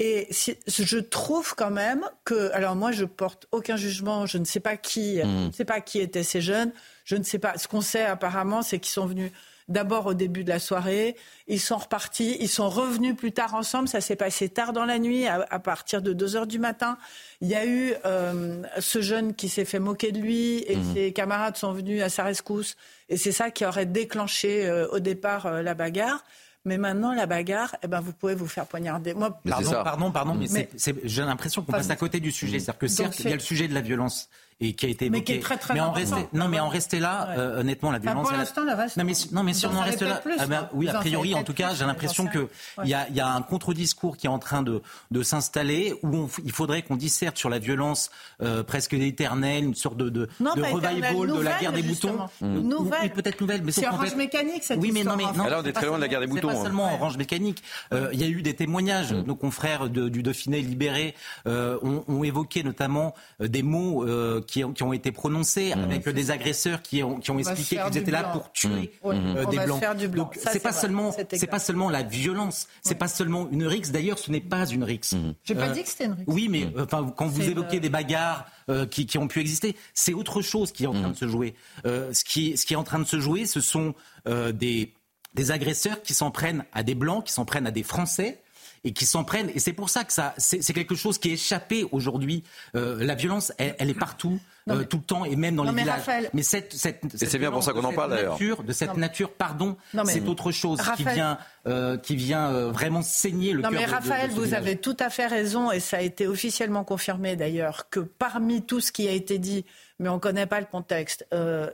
Et je trouve quand même que, alors moi, je porte aucun jugement. Je ne sais pas qui, je ne sais pas qui étaient ces jeunes. Je ne sais pas. Ce qu'on sait apparemment, c'est qu'ils sont venus d'abord au début de la soirée, ils sont repartis, ils sont revenus plus tard ensemble, ça s'est passé tard dans la nuit, à, partir de 2 heures du matin. Il y a eu euh, ce jeune qui s'est fait moquer de lui et mm. ses camarades sont venus à sa rescousse. Et c'est ça qui aurait déclenché euh, au départ euh, la bagarre. Mais maintenant, la bagarre, eh ben, vous pouvez vous faire poignarder. Moi, pardon, pardon, pardon, mais, j'ai l'impression qu'on passe à côté du sujet. C'est-à-dire que certes, il y a le sujet de la violence et qui a été évoqué. Mais qui est très très mais en rester, non, mais en rester là, euh, honnêtement, la violence. pour l'instant, la reste. Non, mais non, mais si on en reste là, ah ben, oui, a priori, en tout cas, j'ai l'impression que il y a, y a un contre-discours qui est en train de, de s'installer où il faudrait qu'on disserte sur la violence euh, presque éternelle, une sorte de, de, de revival de la guerre des boutons. Nouvelle. Peut-être nouvelle, mais c'est orange mécanique cette Oui, mais non, mais non. on est très loin de la guerre des boutons. Pas hein. seulement orange mécanique. Euh, il y a eu des témoignages. Mm. Nos confrères du Dauphiné libéré ont évoqué notamment des mots qui ont été prononcé mmh. avec des agresseurs qui ont, qui ont expliqué qu'ils étaient là pour tuer mmh. euh, des blancs. Donc c'est pas seulement c'est pas seulement la violence, c'est pas seulement une rixe. D'ailleurs, ce n'est pas une rixe. Mmh. J'ai pas euh, dit que c'était une rixe. Oui, mais enfin quand vous évoquez des bagarres euh, qui, qui, ont pu exister, c'est autre chose qui est en train de se jouer. ce qui ce qui est en train de se jouer, ce sont des des agresseurs qui s'en prennent à des blancs, qui s'en prennent à des Français et qui s'en prennent. Et c'est pour ça que ça, c'est quelque chose qui est échappé aujourd'hui. la violence, elle, elle, est partout. Euh, tout le temps et même dans les villages. mais cette, cette, c'est bien pour ça qu'on en parle d'ailleurs. De cette nature, pardon, c'est autre chose qui vient, euh, qui vient euh, vraiment saigner le cœur. Non mais Raphaël, vous avez tout à fait raison et ça a été officiellement confirmé d'ailleurs que parmi tout ce qui a été dit, mais on ne connaît pas le contexte,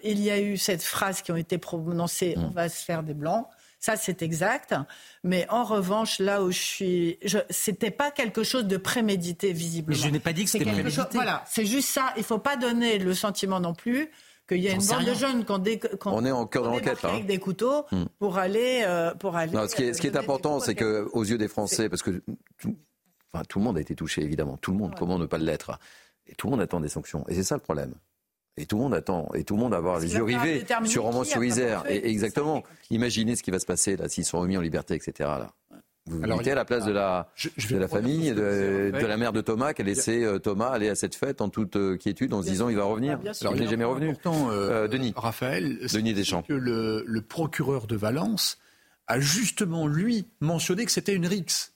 il y a eu cette phrase qui ont été prononcées mm. on va se faire des blancs. Ça, c'est exact. Mais en revanche, là où je suis, je, c'était pas quelque chose de prémédité visiblement. Mais je n'ai pas dit que c'était prémédité. voilà, c'est juste ça. Il faut pas donner le sentiment non plus qu'il y a une bande de jeunes qui ont des, on est en cœur l'enquête avec des couteaux hmm. pour aller euh, pour aller. Non, ce qui est, ce qui est important, c'est que aux yeux des Français, parce que tout, enfin, tout le monde a été touché évidemment, tout le monde. Comment ne pas l'être? Et tout le monde attend des sanctions. Et c'est ça le problème. Et tout le monde attend, et tout le monde va avoir les yeux rivés sur Roman sur Isère. Et exactement. Imaginez ce qui va se passer là s'ils sont remis en liberté, etc. Là. Vous Alors, mettez à la place de la, de la famille, de, la mère de Thomas, qui a laissé euh, Thomas aller à cette fête en toute euh, quiétude, en se disant il va revenir. Alors, il n'est jamais revenu. Euh, Denis. Raphaël, Denis Deschamps. Que le, le, procureur de Valence a justement, lui, mentionné que c'était une rixe.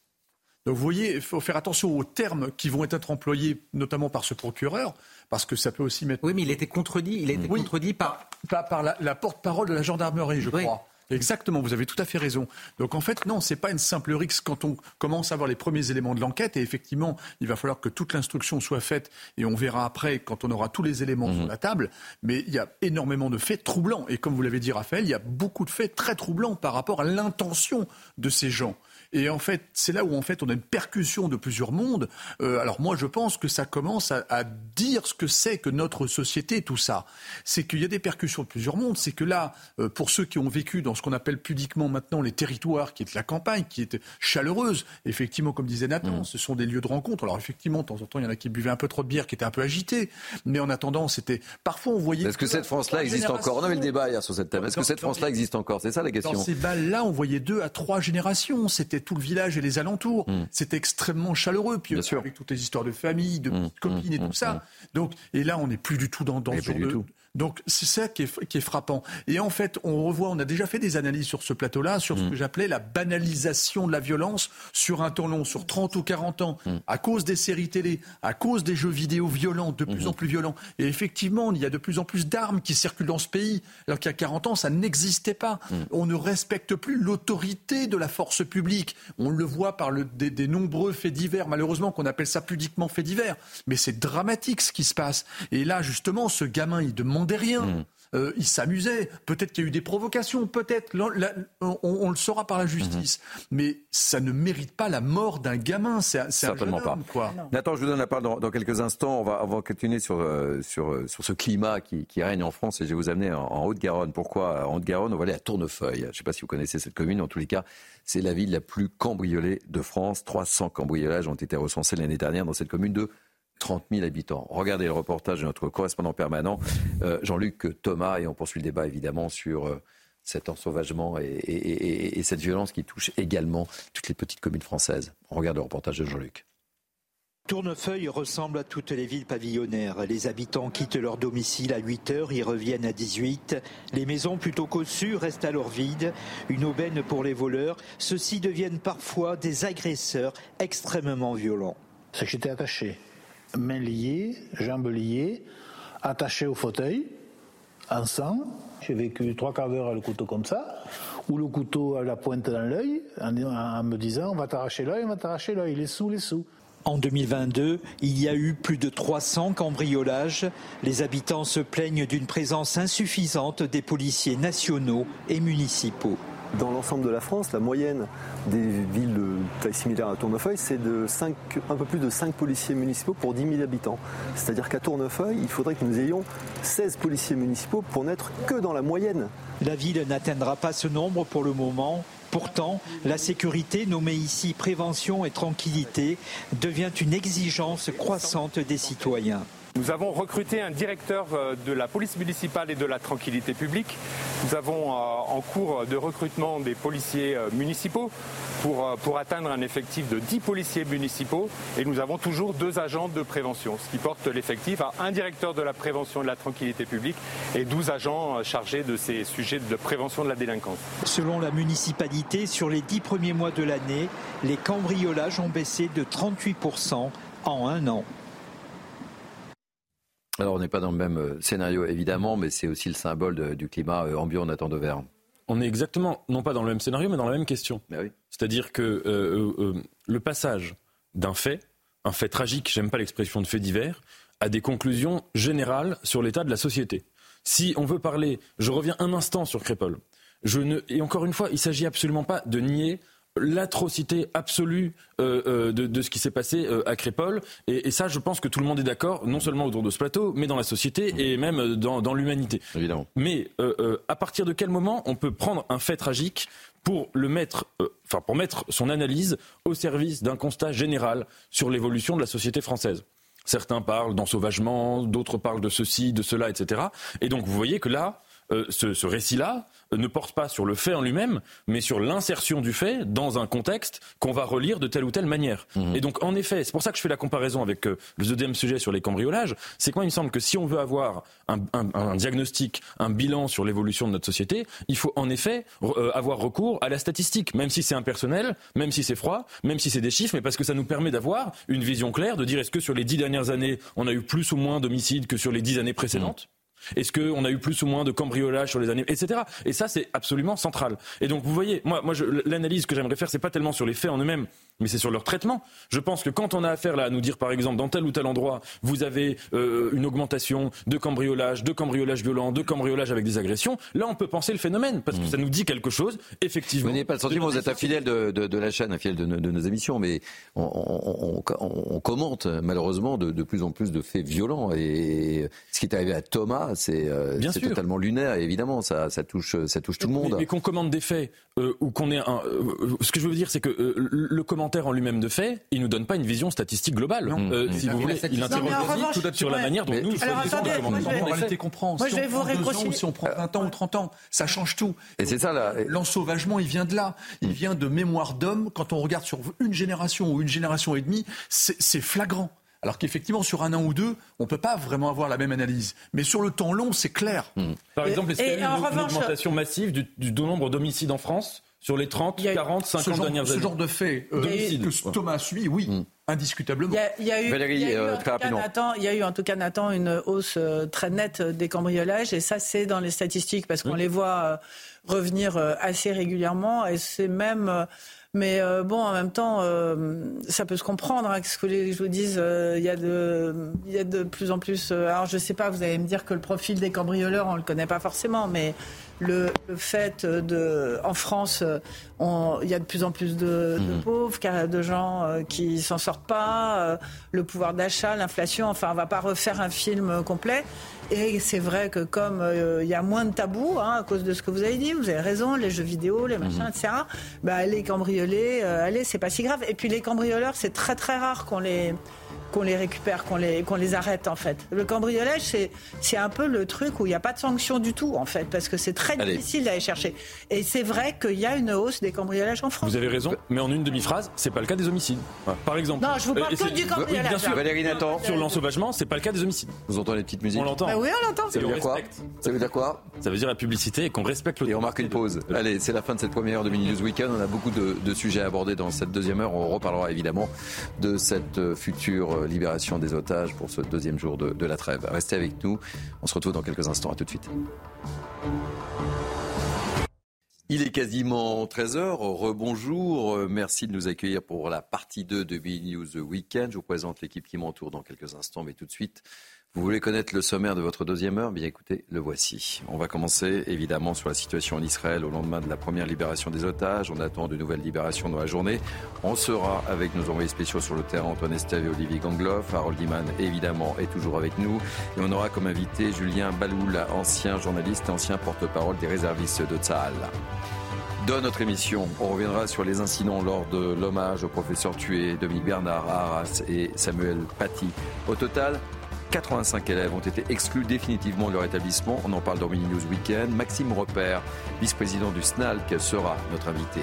Donc vous voyez, il faut faire attention aux termes qui vont être employés, notamment par ce procureur, parce que ça peut aussi mettre. Oui, mais il était contredit. Il a été contredit par. Par, la, porte-parole de la gendarmerie, je crois. Exactement, vous avez tout à fait raison. Donc en fait, non, c'est pas une simple rixe quand on commence à avoir les premiers éléments de l'enquête. Et effectivement, il va falloir que toute l'instruction soit faite et on verra après quand on aura tous les éléments sur mhm. la table. Mais il y a énormément de faits troublants. Et comme vous l'avez dit, Raphaël, il y a beaucoup de faits très troublants par rapport à l'intention de ces gens. Et en fait, c'est là où en fait on a une percussion de plusieurs mondes. Euh, alors moi, je pense que ça commence à, à dire ce que c'est que notre société, tout ça. C'est qu'il y a des percussions de plusieurs mondes. C'est que là, euh, pour ceux qui ont vécu dans ce qu'on appelle pudiquement maintenant les territoires, qui est la campagne, qui est chaleureuse, effectivement, comme disait Nathan, mmh. ce sont des lieux de rencontre. Alors effectivement, de temps en temps, il y en a qui buvaient un peu trop de bière, qui étaient un peu agités. Mais en attendant, c'était parfois on voyait. Est-ce que cette France-là existe encore? On avait le débat hier sur cette thème. Est-ce que cette France-là existe encore? C'est ça la question. Dans ces balles-là, on voyait deux à trois générations. C'était tout le village et les alentours. Mmh. C'était extrêmement chaleureux. Puis Bien avec toutes les histoires de famille, de mmh. copines et tout ça. Donc, et là, on n'est plus du tout dans, dans ce genre de. Donc c'est ça qui est, qui est, frappant. Et en fait, on revoit, on a déjà fait des analyses sur ce plateau-là, sur ce mm. que j'appelais la banalisation de la violence sur un temps long, sur 30 ou 40 ans, mm. à cause des séries télé, à cause des jeux vidéo violents, de plus mm-hmm. en plus violents. Et effectivement, il y a de plus en plus d'armes qui circulent dans ce pays, alors qu'il y a 40 ans, ça n'existait pas. Mm. On ne respecte plus l'autorité de la force publique. On le voit par le, des, des nombreux faits divers, malheureusement, qu'on appelle ça pudiquement faits divers. Mais c'est dramatique ce qui se passe. Et là, justement, ce gamin, il demande rien. Hmm. Euh, il s'amusait. Peut-être qu'il y a eu des provocations, peut-être. On, le saura par la justice. Hmm. Mais ça ne mérite pas la mort d'un gamin. C'est certainement pas. Nathan, je vous donne la parole dans, quelques instants. On va, on va continuer sur, euh, sur, euh, sur ce climat qui, règne en France et je vais vous amener en, Haute-Garonne. Pourquoi en Haute-Garonne On va aller à Tournefeuille. Je ne sais pas si vous connaissez cette commune. En tous les cas, c'est la ville la plus cambriolée de France. 300 cambriolages ont été recensés l'année dernière dans cette commune de 30 000 habitants. Regardez le reportage de notre correspondant permanent, euh, Jean-Luc Thomas, et on poursuit le débat évidemment sur euh, cet ensauvagement et, cette violence qui touche également toutes les petites communes françaises. On regarde le reportage de Jean-Luc. Tournefeuille ressemble à toutes les villes pavillonnaires. Les habitants quittent leur domicile à 8 heures, y reviennent à 18. Les maisons plutôt cossues restent alors vides. Une aubaine pour les voleurs. Ceux-ci deviennent parfois des agresseurs extrêmement violents. C'est que j'étais attaché mains liées, jambes liées, attachées au fauteuil, en sang. J'ai vécu trois quarts d'heure à le couteau comme ça, ou le couteau à la pointe dans l'œil, en, me disant on va t'arracher l'œil, on va t'arracher l'œil, les sous, les sous. En 2022, il y a eu plus de 300 cambriolages. Les habitants se plaignent d'une présence insuffisante des policiers nationaux et municipaux. Dans l'ensemble de la France, la moyenne des villes de taille similaire à Tournefeuille, c'est de un peu plus de 5 policiers municipaux pour 10 000 habitants. C'est-à-dire qu'à Tournefeuille, il faudrait que nous ayons 16 policiers municipaux pour n'être que dans la moyenne. La ville n'atteindra pas ce nombre pour le moment. Pourtant, la sécurité, nommée ici prévention et tranquillité, devient une exigence croissante des citoyens. Nous avons recruté un directeur euh, de la police municipale et de la tranquillité publique. Nous avons euh, en cours de recrutement des policiers euh, municipaux pour, pour atteindre un effectif de 10 policiers municipaux et nous avons toujours deux agents de prévention, ce qui porte l'effectif à un directeur de la prévention et de la tranquillité publique et 12 agents chargés de ces sujets de prévention de la délinquance. Selon la municipalité, sur les 10 premiers mois de l'année, les cambriolages ont baissé de 38% en un an. Alors on n'est pas dans le même euh, scénario évidemment, mais c'est aussi le symbole du climat euh, ambiant en de verre. On est exactement, non pas dans le même scénario, mais dans la même question. Ben C'est-à-dire que euh, le passage d'un fait, un fait tragique, j'aime pas l'expression de fait divers, à des conclusions générales sur l'état de la société. Si on veut parler, je reviens un instant sur Crépol. Je ne, et encore une fois, il ne s'agit absolument pas de nier l'atrocité absolue euh, euh, de, ce qui s'est passé euh, à Crépole. Et, ça, je pense que tout le monde est d'accord, non seulement autour de ce plateau, mais dans la société et même dans, l'humanité. Évidemment. Mais à partir de quel moment on peut prendre un fait tragique pour le mettre, enfin pour mettre son analyse au service d'un constat général sur l'évolution de la société française? Certains parlent d'ensauvagement, d'autres parlent de ceci, de cela, etc. Et donc vous voyez que là, euh, ce, récit-là euh, ne porte pas sur le fait en lui-même, mais sur l'insertion du fait dans un contexte qu'on va relire de telle ou telle manière. Mhm. Et donc, en effet, c'est pour ça que je fais la comparaison avec euh, le deuxième sujet sur les cambriolages, c'est que moi, il me semble que si on veut avoir un, diagnostic, un bilan sur l'évolution de notre société, il faut en effet avoir recours à la statistique, même si c'est impersonnel, même si c'est froid, même si c'est des chiffres, mais parce que ça nous permet d'avoir une vision claire, de dire est-ce que sur les dix dernières années, on a eu plus ou moins d'homicides que sur les dix années précédentes? Est-ce qu'on a eu plus ou moins de cambriolage sur les années, etc. Et ça, c'est absolument central. Et donc, vous voyez, moi, moi l'analyse que j'aimerais faire, c'est pas tellement sur les faits en eux-mêmes, mais c'est sur leur traitement. Je pense que quand on a affaire là à nous dire, par exemple, dans tel ou tel endroit, vous avez euh, une augmentation de cambriolage, de cambriolage violent, de cambriolage avec des agressions, là on peut penser le phénomène, parce que ça nous dit quelque chose, effectivement. Vous n'avez pas le sentiment, vous êtes un fidèle de, la chaîne, un fidèle de, nos émissions, mais on, commente malheureusement de, plus en plus de faits violents. Et ce qui est arrivé à Thomas, c'est euh, totalement lunaire, et évidemment, ça, touche, ça touche tout le monde. Mais, qu'on commande des faits, euh, ou qu'on ait un. ce que je veux dire, c'est que le commentaire en lui-même de fait, il nous donne pas une vision statistique globale. Euh, si vous voulez, il interroge tout sur la manière dont nous Alors attendez, la moralité comprend. Moi, je vais vous Si on prend 20 ans ou 30 ans, ça change tout. Et c'est ça là. L'ensauvagement, il vient de là. Il vient de mémoire d'homme. Quand on regarde sur une génération ou une génération et demie, c'est flagrant. Alors qu'effectivement, sur un an ou deux, on ne peut pas vraiment avoir la même analyse. Mais sur le temps long, c'est clair. Hmm. Par exemple, est-ce qu'il y a eu une, augmentation massive du, du nombre d'homicides en France sur les 30, 40, 50 dernières années. Ce genre de fait euh, que Thomas a suivi, oui. Mm. Indiscutablement. Il y a, eu, il y a euh, en tout cas Nathan une hausse euh, très nette des cambriolages et ça c'est dans les statistiques parce qu'on les voit revenir assez régulièrement et c'est même mais bon, en même temps, ça peut se comprendre. Hein, ce que je vous dise, il y a de, y a de plus en plus. alors, je sais pas, vous allez me dire que le profil des cambrioleurs, on le connaît pas forcément, mais le, fait de, en France, il y a de plus en plus de, de mmh. pauvres, de gens euh, qui s'en sortent pas, euh, le pouvoir d'achat, l'inflation. Enfin, on va pas refaire un film complet. Et c'est vrai que comme euh, il y a moins de tabous hein, à cause de ce que vous avez dit, vous avez raison, les jeux vidéo, les machins, mmh. etc. Bah, les cambrioler, allez, c'est pas si grave. Et puis les cambrioleurs, c'est très très rare qu'on les qu'on les récupère, qu'on les, qu'on les arrête en fait. Le cambriolage, c'est, c'est un peu le truc où il n'y a pas de sanction du tout en fait, parce que c'est très difficile d'aller chercher. Et c'est vrai qu'il y a une hausse des cambriolages en France. Vous avez raison, mais en une demi-phrase, c'est pas le cas des homicides. Par exemple. Non, je vous parle euh, que du cambriolage. bien sûr. Valérie Nathan. Sur l'ensauvagement, c'est pas le cas des homicides. Vous entendez les petites musiques On l'entend. Bah oui, on l'entend. Ça veut dire quoi Ça veut dire quoi? Ça veut dire la publicité et qu'on respecte le. Et on marque une pause. Allez, c'est la fin de cette première heure de Mini News Weekend. On a beaucoup de, de sujets à aborder dans cette deuxième heure. On reparlera évidemment de cette euh, future euh, libération des autres pour ce deuxième jour de, la trêve. Restez avec nous. On se retrouve dans quelques instants. À tout de suite. Il est quasiment 13h. Rebonjour. Merci de nous accueillir pour la partie 2 de B News Weekend. Je vous présente l'équipe qui m'entoure dans quelques instants, mais tout de suite, vous voulez connaître le sommaire de votre deuxième heure? Bien écoutez, le voici. On va commencer évidemment sur la situation en Israël au lendemain de la première libération des otages. On attend de nouvelles libérations dans la journée. On sera avec nos envoyés spéciaux sur le terrain, Antoine Estève et Olivier Gangloff. Harold Iman, évidemment, est toujours avec nous. Et on aura comme invité Julien Baloul, ancien journaliste et ancien porte-parole des réservistes de Tzahal. Dans notre émission, on reviendra sur les incidents lors de l'hommage aux professeurs tués, Dominique Bernard Arras et Samuel Paty. Au total, 85 élèves ont été exclus définitivement de leur établissement. On en parle dans Mini News Weekend. Maxime Repère, vice-président du SNALC, sera notre invité.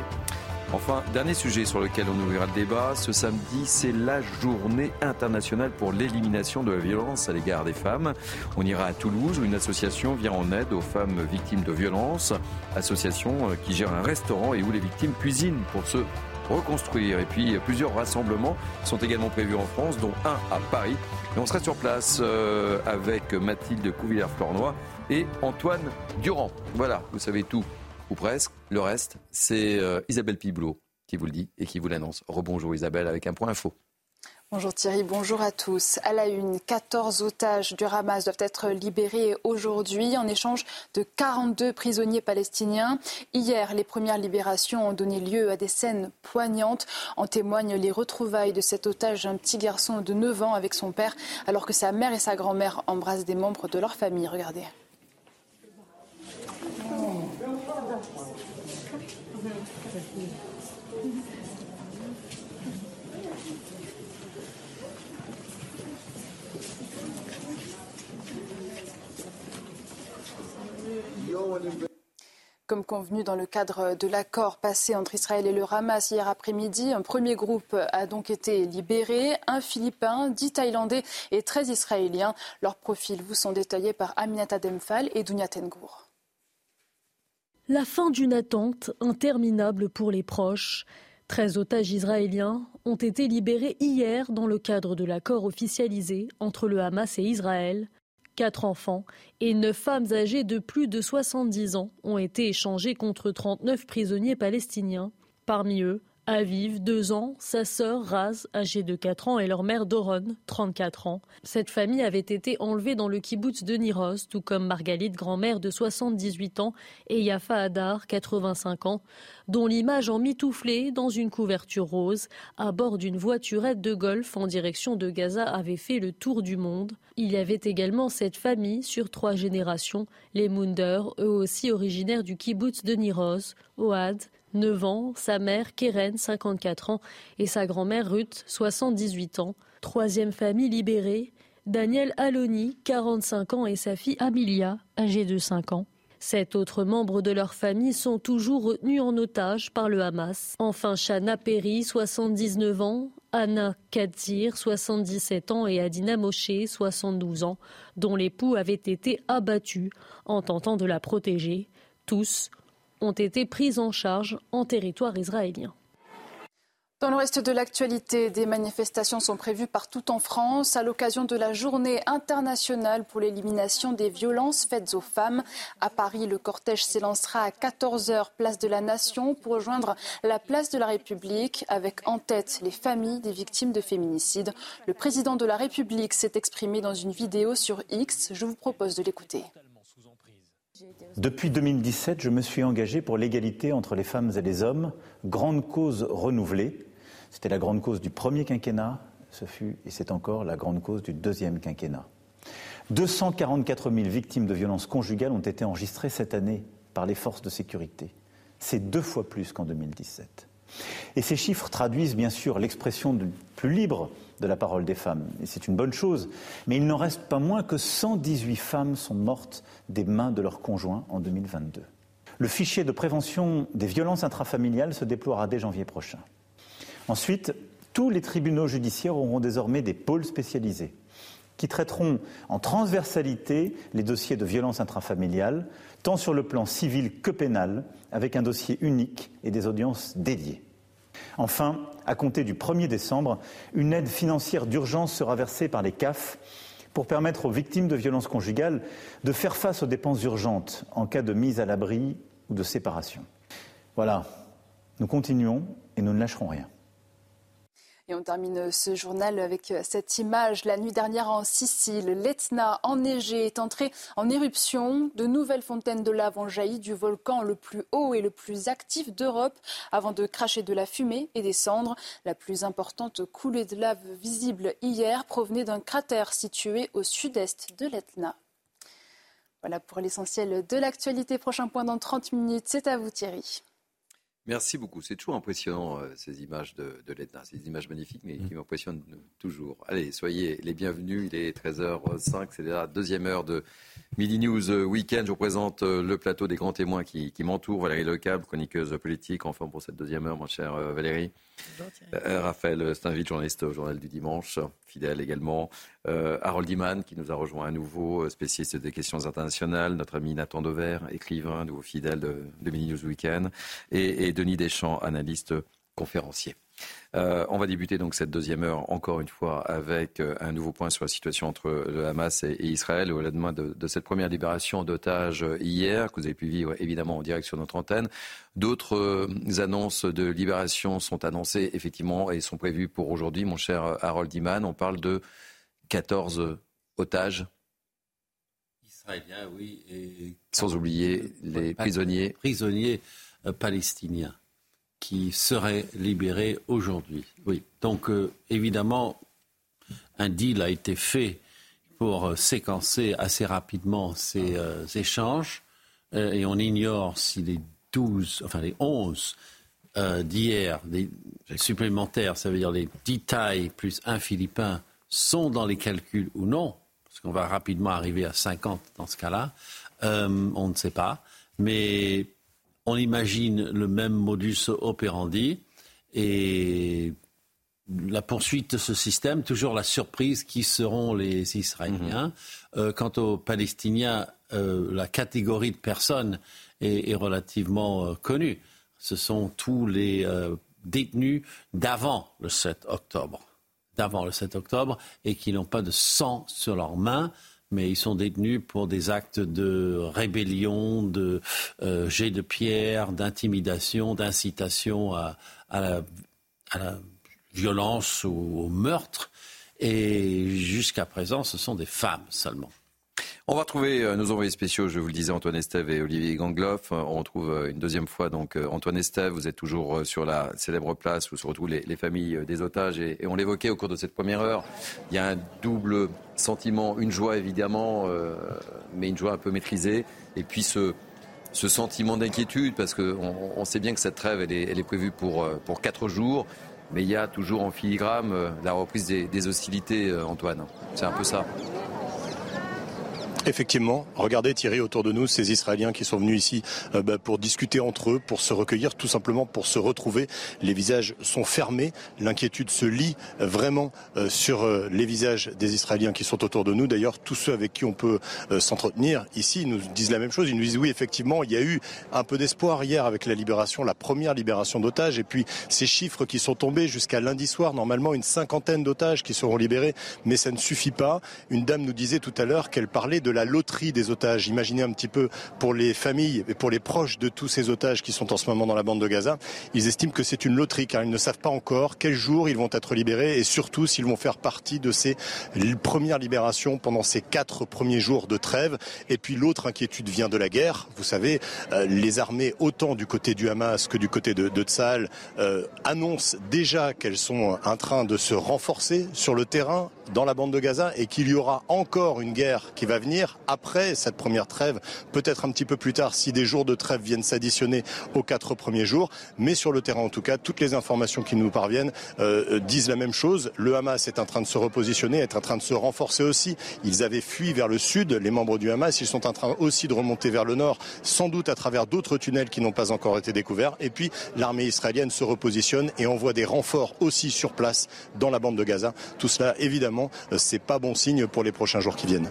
Enfin, dernier sujet sur lequel on ouvrira le débat, ce samedi, c'est la journée internationale pour l'élimination de la violence à l'égard des femmes. On ira à Toulouse où une association vient en aide aux femmes victimes de violences, association euh, qui gère un restaurant et où les victimes cuisinent pour se reconstruire. Et puis plusieurs rassemblements sont également prévus en France, dont un à Paris. Et on sera sur place euh, avec Mathilde Couvillère-Flornois et Antoine Durand. Voilà, vous savez tout, ou presque. Le reste, c'est euh, Isabelle Piboulot qui vous le dit et qui vous l'annonce. Rebonjour Isabelle avec un point info. Bonjour Thierry, bonjour à tous. À la une, 14 otages du Hamas doivent être libérés aujourd'hui en échange de 42 prisonniers palestiniens. Hier, les premières libérations ont donné lieu à des scènes poignantes. En témoignent les retrouvailles de cet otage, un petit garçon de 9 ans avec son père, alors que sa mère et sa grand-mère embrassent des membres de leur famille. Regardez. Comme convenu dans le cadre de l'accord passé entre Israël et le Hamas hier après-midi, un premier groupe a donc été libéré, un Philippin, dix Thaïlandais et 13 Israéliens. Leurs profils vous sont détaillés par Aminata Demphal et Dounia Tengour. La fin d'une attente interminable pour les proches. 13 otages israéliens ont été libérés hier dans le cadre de l'accord officialisé entre le Hamas et Israël. Quatre enfants et neuf femmes âgées de plus de 70 ans ont été échangés contre 39 prisonniers palestiniens. Parmi eux, Aviv, 2 ans, sa sœur Raz, âgée de 4 ans, et leur mère Doron, 34 ans. Cette famille avait été enlevée dans le kibbutz de Niroz, tout comme Margalit, grand-mère de 78 ans, et Yafa Hadar, 85 ans, dont l'image en mitouflée dans une couverture rose, à bord d'une voiturette de golf en direction de Gaza avait fait le tour du monde. Il y avait également cette famille sur trois générations, les Munder, eux aussi originaires du kibbutz de Niroz, Oad, 9 ans, sa mère Keren, 54 ans, et sa grand-mère Ruth, 78 ans. Troisième famille libérée, Daniel Aloni, 45 ans, et sa fille Amelia, âgée de 5 ans. Sept autres membres de leur famille sont toujours retenus en otage par le Hamas. Enfin, Shana Perry, 79 ans, Anna Kadzir, 77 ans, et Adina Moshe, 72 ans, dont l'époux avait été abattu en tentant de la protéger. Tous ont été prises en charge en territoire israélien. Dans le reste de l'actualité, des manifestations sont prévues partout en France à l'occasion de la journée internationale pour l'élimination des violences faites aux femmes. À Paris, le cortège s'élancera à 14h, place de la Nation, pour rejoindre la place de la République, avec en tête les familles des victimes de féminicide. Le président de la République s'est exprimé dans une vidéo sur X. Je vous propose de l'écouter. Depuis 2017, je me suis engagé pour l'égalité entre les femmes et les hommes, grande cause renouvelée. C'était la grande cause du premier quinquennat, ce fut et c'est encore la grande cause du deuxième quinquennat. 244 000 victimes de violences conjugales ont été enregistrées cette année par les forces de sécurité. C'est deux fois plus qu'en 2017. Et ces chiffres traduisent bien sûr l'expression plus libre de la parole des femmes. Et c'est une bonne chose. Mais il n'en reste pas moins que 118 femmes sont mortes des mains de leurs conjoints en 2022. Le fichier de prévention des violences intrafamiliales se déploiera dès janvier prochain. Ensuite, tous les tribunaux judiciaires auront désormais des pôles spécialisés qui traiteront en transversalité les dossiers de violences intrafamiliales, tant sur le plan civil que pénal, avec un dossier unique et des audiences dédiées. Enfin, à compter du 1er décembre, une aide financière d'urgence sera versée par les CAF pour permettre aux victimes de violences conjugales de faire face aux dépenses urgentes en cas de mise à l'abri ou de séparation. Voilà, nous continuons et nous ne lâcherons rien. Et on termine ce journal avec cette image. La nuit dernière en Sicile, l'Etna enneigé est entré en éruption. De nouvelles fontaines de lave ont jailli du volcan le plus haut et le plus actif d'Europe avant de cracher de la fumée et des cendres. La plus importante coulée de lave visible hier provenait d'un cratère situé au sud-est de l'Etna. Voilà pour l'essentiel de l'actualité. Prochain point dans 30 minutes. C'est à vous Thierry. Merci beaucoup. C'est toujours impressionnant, euh, ces images de, de l'Etna. C'est des images magnifiques, mais qui m'impressionnent toujours. Allez, soyez les bienvenus. Il est 13h05. C'est la deuxième heure de Midi News Weekend. Je vous présente euh, le plateau des grands témoins qui, qui m'entourent. Valérie Lecable, chroniqueuse politique, en forme pour cette deuxième heure, mon cher euh, Valérie. Euh, Raphaël Steinville, journaliste au Journal du Dimanche, fidèle également. Euh, Harold Iman, qui nous a rejoint à nouveau, euh, spécialiste des questions internationales. Notre ami Nathan Dover, écrivain, nouveau fidèle de, de News Weekend. Et Denis Deschamps, analyste conférencier. Euh, on va débuter donc cette deuxième heure encore une fois avec euh, un nouveau point sur la situation entre le Hamas et, Israël au lendemain de, de cette première libération d'otages hier que vous avez pu vivre évidemment en direct sur notre antenne. D'autres euh, annonces de libération sont annoncées effectivement et sont prévues pour aujourd'hui. Mon cher Harold Iman, on parle de 14 otages Israéliens, oui. Et... Sans oublier les prisonniers. Prisonniers palestiniens qui seraient libérés aujourd'hui. Oui. Donc, euh, évidemment, un deal a été fait pour euh, séquencer assez rapidement ces euh, échanges. Et on ignore si les 12, enfin les 11 euh, d'hier, des supplémentaires, ça veut dire les 10 tailles plus un Philippin, sont dans les calculs ou non. Parce qu'on va rapidement arriver à 50 dans ce cas-là. on ne sait pas. Mais on imagine le même modus operandi et la poursuite de ce système, toujours la surprise qui seront les Israéliens. Mmh. Euh, quant aux Palestiniens, euh, la catégorie de personnes est, est relativement euh, connue. Ce sont tous les détenus d'avant le 7 octobre, d'avant le 7 octobre, et qui n'ont pas de sang sur leurs mains mais ils sont détenus pour des actes de rébellion, de euh, jet de pierre, d'intimidation, d'incitation à, à la, violence, au meurtre. Et jusqu'à présent, ce sont des femmes seulement. On va retrouver euh, nos envoyés spéciaux, je vous le disais, Antoine Estève et Olivier Gangloff. Euh, on retrouve euh, une deuxième fois donc Antoine Estève. Vous êtes toujours sur la célèbre place où se retrouvent les, familles des otages. Et, on l'évoquait au cours de cette première heure. Il y a un double sentiment, une joie évidemment, mais une joie un peu maîtrisée. Et puis ce, sentiment d'inquiétude, parce qu'on on sait bien que cette trêve, elle est, prévue pour quatre jours. Mais il y a toujours en filigrane la reprise des hostilités, Antoine. C'est un peu ça. Effectivement, regardez Thierry autour de nous, ces Israéliens qui sont venus ici euh, bah, pour discuter entre eux, pour se recueillir, tout simplement pour se retrouver. Les visages sont fermés, l'inquiétude se lit vraiment euh, sur euh, les visages des Israéliens qui sont autour de nous. D'ailleurs, tous ceux avec qui on peut s'entretenir ici nous disent la même chose. Ils nous disent oui, effectivement, il y a eu un peu d'espoir hier avec la libération, la première libération d'otages, et puis ces chiffres qui sont tombés jusqu'à lundi soir, normalement une cinquantaine d'otages qui seront libérés, mais ça ne suffit pas. Une dame nous disait tout à l'heure qu'elle parlait de la loterie des otages. Imaginez un petit peu pour les familles et pour les proches de tous ces otages qui sont en ce moment dans la bande de Gaza. Ils estiment que c'est une loterie car ils ne savent pas encore quel jour ils vont être libérés et surtout s'ils vont faire partie de ces premières libérations pendant ces quatre premiers jours de trêve. Et puis l'autre inquiétude vient de la guerre. Vous savez, euh, les armées, autant du côté du Hamas que du côté de, de Tsahal, euh, annoncent déjà qu'elles sont en train de se renforcer sur le terrain dans la bande de Gaza et qu'il y aura encore une guerre qui va venir après cette première trêve, peut-être un petit peu plus tard si des jours de trêve viennent s'additionner aux quatre premiers jours. Mais sur le terrain, en tout cas, toutes les informations qui nous parviennent euh, disent la même chose. Le Hamas est en train de se repositionner, est en train de se renforcer aussi. Ils avaient fui vers le sud, les membres du Hamas. Ils sont en train aussi de remonter vers le nord, sans doute à travers d'autres tunnels qui n'ont pas encore été découverts. Et puis, l'armée israélienne se repositionne et envoie des renforts aussi sur place dans la bande de Gaza. Tout cela, évidemment, euh, c'est pas bon signe pour les prochains jours qui viennent.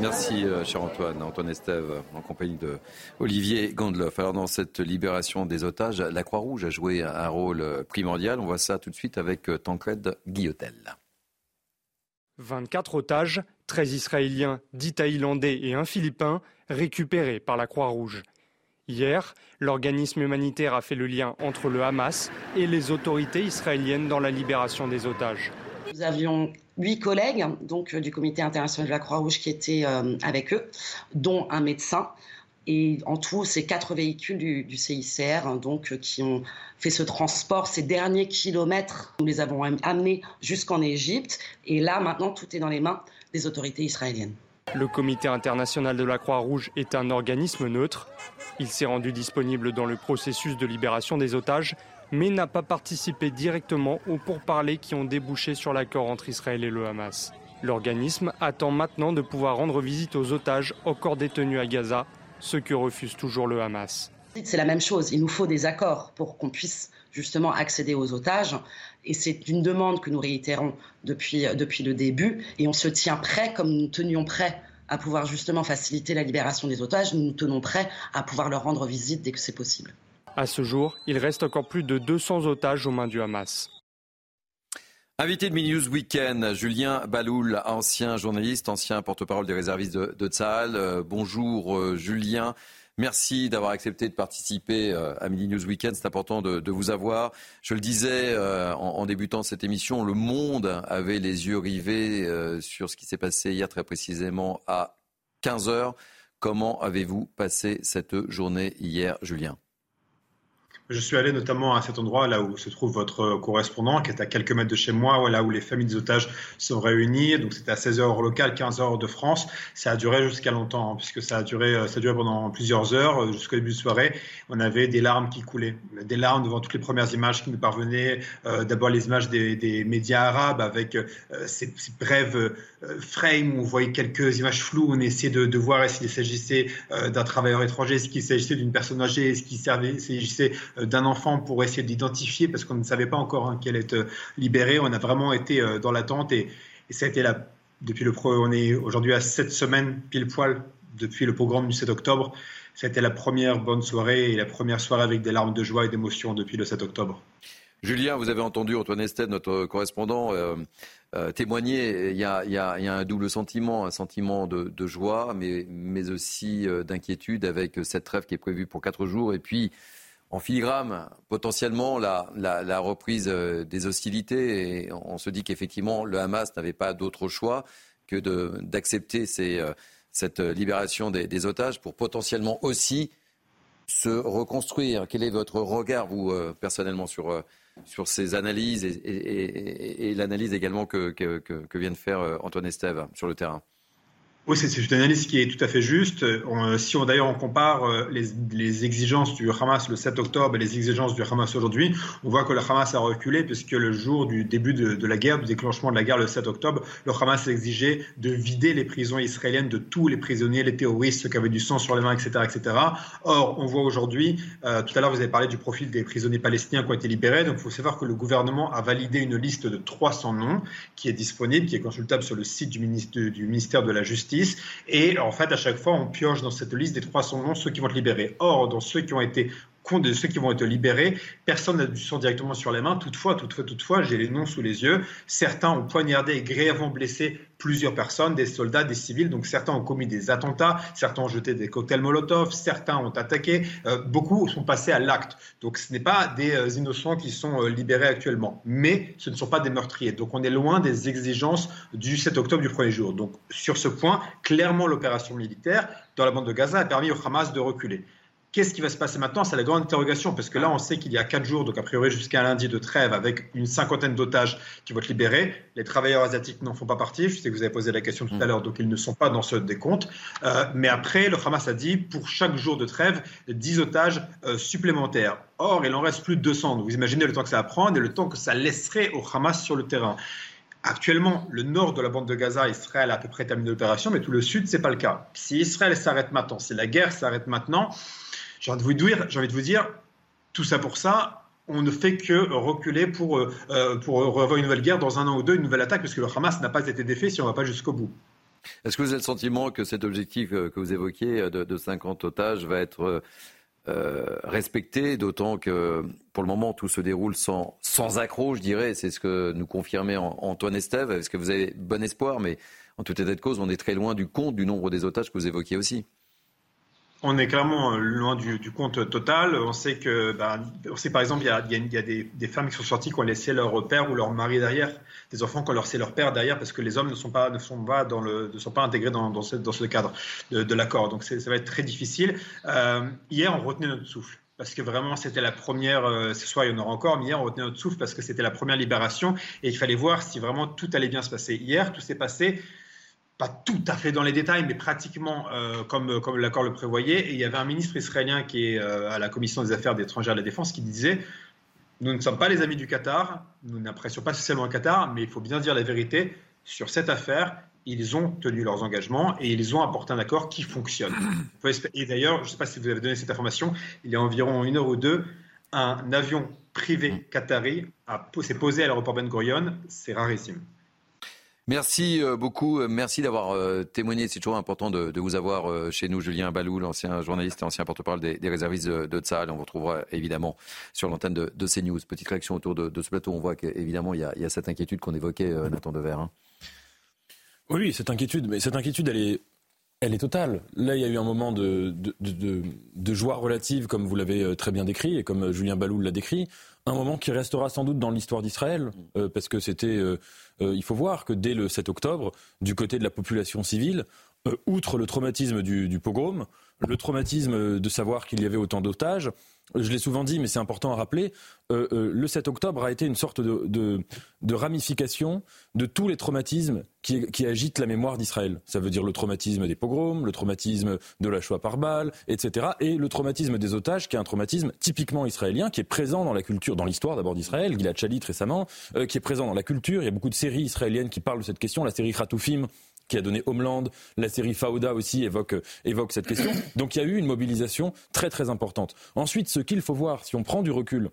Merci, euh, cher Antoine. Antoine Estève, en compagnie de Olivier Gandloff. Alors, dans cette libération des otages, la Croix-Rouge a joué un rôle primordial. On voit ça tout de suite avec euh, Tancred Guillotel. 24 otages, 13 Israéliens, 10 Thaïlandais et un Philippin, récupérés par la Croix-Rouge. Hier, l'organisme humanitaire a fait le lien entre le Hamas et les autorités israéliennes dans la libération des otages. Nous avions huit collègues donc, euh, du comité international de la Croix-Rouge qui étaient euh, avec eux, dont un médecin. Et en tout, c'est quatre véhicules du, CICR hein, donc, euh, qui ont fait ce transport, ces derniers kilomètres. Nous les avons amenés jusqu'en Égypte. Et là, maintenant, tout est dans les mains des autorités israéliennes. Le comité international de la Croix-Rouge est un organisme neutre. Il s'est rendu disponible dans le processus de libération des otages mais n'a pas participé directement aux pourparlers qui ont débouché sur l'accord entre Israël et le Hamas. L'organisme attend maintenant de pouvoir rendre visite aux otages encore détenus à Gaza, ce que refuse toujours le Hamas. C'est la même chose, il nous faut des accords pour qu'on puisse justement accéder aux otages. Et c'est une demande que nous réitérons depuis, le début. Et on se tient prêt, comme nous tenions prêt à pouvoir justement faciliter la libération des otages, nous nous tenons prêts à pouvoir leur rendre visite dès que c'est possible. À ce jour, il reste encore plus de 200 otages aux mains du Hamas. Invité de Mini News Weekend, Julien Baloul, ancien journaliste, ancien porte-parole des réservistes de, de euh, bonjour euh, Julien. Merci d'avoir accepté de participer euh, à Mini News Weekend. C'est important de, vous avoir. Je le disais en, en, débutant cette émission, le monde avait les yeux rivés sur ce qui s'est passé hier très précisément à 15 heures. Comment avez-vous passé cette journée hier, Julien? Je suis allé notamment à cet endroit là où se trouve votre correspondant, qui est à quelques mètres de chez moi, là où les familles des otages sont réunies. Donc c'était à 16h heure locale, 15h heure de France. Ça a duré jusqu'à longtemps, hein, puisque ça a duré, ça a duré pendant plusieurs heures, euh, jusqu'au début de soirée. On avait des larmes qui coulaient, des larmes devant toutes les premières images qui nous parvenaient. Euh, d'abord les images des, médias arabes avec euh, ces, brèves frames où on voyait quelques images floues. On essayait de, de voir s'il s'agissait d'un travailleur étranger, est-ce qu'il s'agissait d'une personne âgée, est-ce qu'il s'agissait euh, d'un enfant pour essayer d'identifier parce qu'on ne savait pas encore hein, qu'elle est euh, libérée. On a vraiment été euh, dans l'attente et, ça a été là depuis le. On est aujourd'hui à sept semaines pile poil depuis le programme du 7 octobre. Été la première bonne soirée et la première soirée avec des larmes de joie et d'émotion depuis le 7 octobre. Julien, vous avez entendu Antoine Ested, notre correspondant, témoigner. Il y, a, un double sentiment, un sentiment de, joie, mais aussi d'inquiétude avec cette trêve qui est prévue pour quatre jours. Et puis, en filigrane potentiellement la, reprise des hostilités. Et on se dit qu'effectivement, le Hamas n'avait pas d'autre choix que d'accepter cette libération des, otages pour potentiellement aussi se reconstruire. Quel est votre regard, vous, personnellement, sur, sur ces analyses et, l'analyse également que, que, que, vient de faire Antoine Estève sur le terrain? Oui, c'est une analyse qui est tout à fait juste. si on d'ailleurs on compare euh, les, exigences du Hamas le 7 octobre et les exigences du Hamas aujourd'hui, on voit que le Hamas a reculé puisque le jour du début de, la guerre, du déclenchement de la guerre le 7 octobre, le Hamas exigeait de vider les prisons israéliennes de tous les prisonniers, les terroristes, ceux qui avaient du sang sur les mains, etc., etc. Or, on voit aujourd'hui, euh, tout à l'heure vous avez parlé du profil des prisonniers palestiniens qui ont été libérés. Donc, il faut savoir que le gouvernement a validé une liste de 300 noms qui est disponible, qui est consultable sur le site du ministère de la Justice et en fait, à chaque fois, on pioche dans cette liste des 300 noms ceux qui vont être libérés. Or, dans ceux qui ont été de ceux qui vont être libérés, personne n'a du sang directement sur les mains. Toutefois, toutefois, toutefois, j'ai les noms sous les yeux. Certains ont poignardé et grièvement blessé plusieurs personnes, des soldats, des civils. Donc certains ont commis des attentats, certains ont jeté des cocktails Molotov, certains ont attaqué. Euh, beaucoup sont passés à l'acte. Donc ce n'est pas des euh, innocents qui sont euh, libérés actuellement, mais ce ne sont pas des meurtriers. Donc on est loin des exigences du 7 octobre du premier jour. Donc sur ce point, clairement l'opération militaire dans la bande de Gaza a permis au Hamas de reculer. Qu'est-ce qui va se passer maintenant? C'est la grande interrogation, parce que là, on sait qu'il y a quatre jours, donc a priori jusqu'à lundi de trêve, avec une cinquantaine d'otages qui vont être libérés. Les travailleurs asiatiques n'en font pas partie. Je sais que vous avez posé la question tout à mm. l'heure, donc ils ne sont pas dans ce décompte. Euh, mais après, le Hamas a dit, pour chaque jour de trêve, 10 otages euh, supplémentaires. Or, il en reste plus de 200. Donc vous imaginez le temps que ça va prendre et le temps que ça laisserait au Hamas sur le terrain. Actuellement, le nord de la bande de Gaza, Israël a à peu près terminé l'opération, mais tout le sud, c'est pas le cas. Si Israël s'arrête maintenant, si la guerre s'arrête maintenant, j'ai envie de vous dire, j'ai envie de vous dire, tout ça pour ça, on ne fait que reculer pour, euh, pour revoir une nouvelle guerre dans un an ou deux, une nouvelle attaque, parce que le Hamas n'a pas été défait si on ne va pas jusqu'au bout. Est-ce que vous avez le sentiment que cet objectif euh, que vous évoquiez euh, de, 50 otages va être respecté, d'autant que pour le moment tout se déroule sans, sans accroc, je dirais, c'est ce que nous confirmait Antoine Estève. Est-ce que vous avez bon espoir? Mais en tout état de cause, on est très loin du compte du nombre des otages que vous évoquiez aussi on est clairement euh, loin du, compte total. On sait que, bah, on sait par exemple, il y a, des, femmes qui sont sorties qui ont laissé leur père ou leur mari derrière, des enfants qui ont laissé leur père derrière parce que les hommes ne sont pas, ne sont pas, dans le, ne sont pas intégrés dans, ce, cadre de, l'accord. Donc ça va être très difficile. Euh, hier, on retenait notre souffle parce que vraiment c'était la première, euh, ce soir il y en aura encore, mais hier on retenait notre souffle parce que c'était la première libération et il fallait voir si vraiment tout allait bien se passer. Hier, tout s'est passé pas tout à fait dans les détails, mais pratiquement euh, comme, comme l'accord le prévoyait. Et il y avait un ministre israélien qui est euh, à la Commission des Affaires étrangères et de la Défense qui disait Nous ne sommes pas les amis du Qatar, nous n'apprécions pas spécialement le Qatar, mais il faut bien dire la vérité. Sur cette affaire, ils ont tenu leurs engagements et ils ont apporté un accord qui fonctionne. Et d'ailleurs, je ne sais pas si vous avez donné cette information, il y a environ une heure ou deux, un avion privé qatari s'est posé à l'aéroport Ben Gurion. C'est rarissime. Merci euh, beaucoup. Euh, merci d'avoir euh, témoigné. C'est toujours important de, vous avoir chez nous. Julien Balou, l'ancien journaliste et ancien porte-parole des, réservistes de, de On vous retrouvera évidemment sur l'antenne de, de, CNews. Petite réaction autour de, ce plateau. On voit qu'évidemment, il, y a cette inquiétude qu'on évoquait, Nathan Dever. Hein. Oui, cette inquiétude. Mais cette inquiétude, elle est, elle est totale. Là, il y a eu un moment de, de joie relative, comme vous l'avez très bien décrit et comme Julien Balou l'a décrit un moment qui restera sans doute dans l'histoire d'Israël, euh, parce que c'était, euh, euh, il faut voir que dès le 7 octobre, du côté de la population civile, outre le traumatisme du, pogrom, le traumatisme de savoir qu'il y avait autant d'otages, je l'ai souvent dit, mais c'est important à rappeler, euh, euh, le 7 octobre a été une sorte de, ramification de tous les traumatismes qui, agitent la mémoire d'Israël. Ça veut dire le traumatisme des pogroms, le traumatisme de la Shoah par balle, etc. Et le traumatisme des otages, qui est un traumatisme typiquement israélien, qui est présent dans la culture, dans l'histoire d'abord d'Israël, Gilad Shalit récemment, euh, qui est présent dans la culture. Il y a beaucoup de séries israéliennes qui parlent de cette question. La série Khatoufim, qui a donné Homeland. La série Fauda aussi évoque, évoque cette question. Donc il y a eu une mobilisation très très importante. Ensuite, ce qu'il faut voir, si on prend du recul,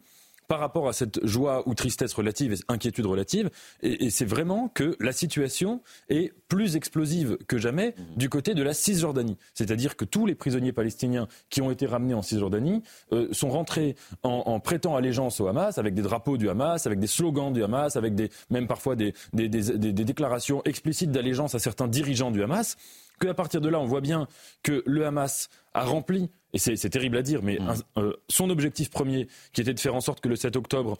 par rapport à cette joie ou tristesse relative et inquiétude relative. Et, c'est vraiment que la situation est plus explosive que jamais du côté de la Cisjordanie. C'est-à-dire que tous les prisonniers palestiniens qui ont été ramenés en Cisjordanie euh, sont rentrés en, prêtant allégeance au Hamas, avec des drapeaux du Hamas, avec des slogans du Hamas, avec des, même parfois des, des déclarations explicites d'allégeance à certains dirigeants du Hamas qu'à partir de là, on voit bien que le Hamas a rempli et c'est terrible à dire, mais Mm. son objectif premier, qui était de faire en sorte que le 7 octobre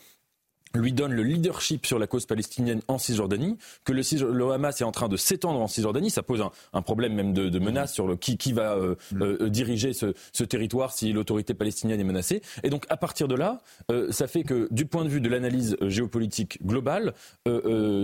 lui donne le leadership sur la cause palestinienne en Cisjordanie, que le, le Hamas est en train de s'étendre en Cisjordanie, ça pose un, un problème même de, de menace sur le qui, qui va euh, euh, diriger ce, ce territoire si l'autorité palestinienne est menacée. Et donc à partir de là, euh, ça fait que du point de vue de l'analyse géopolitique globale,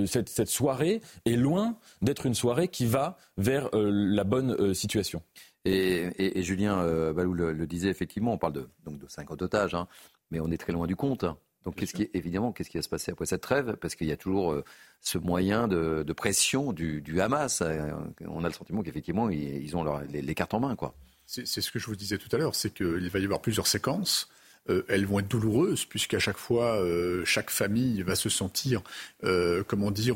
cette, cette soirée est loin d'être une soirée qui va vers la bonne situation. Et, et- et Julien Balou le, le disait, effectivement, on parle de, donc de 50 otages, hein, mais on est très loin du compte. Donc, qu'est-ce qui, évidemment, qu'est-ce qui va se passer après cette trêve? Parce qu'il y a toujours euh, ce moyen de, de pression du, du Hamas. Euh, On a le sentiment qu'effectivement, ils, ils ont leur- les, les cartes en main, quoi. C'est ce que je vous disais tout à l'heure, c'est qu'il va y avoir plusieurs séquences. Euh, elles vont être douloureuses puisqu'à chaque fois, euh, chaque famille va se sentir, euh, comment dire,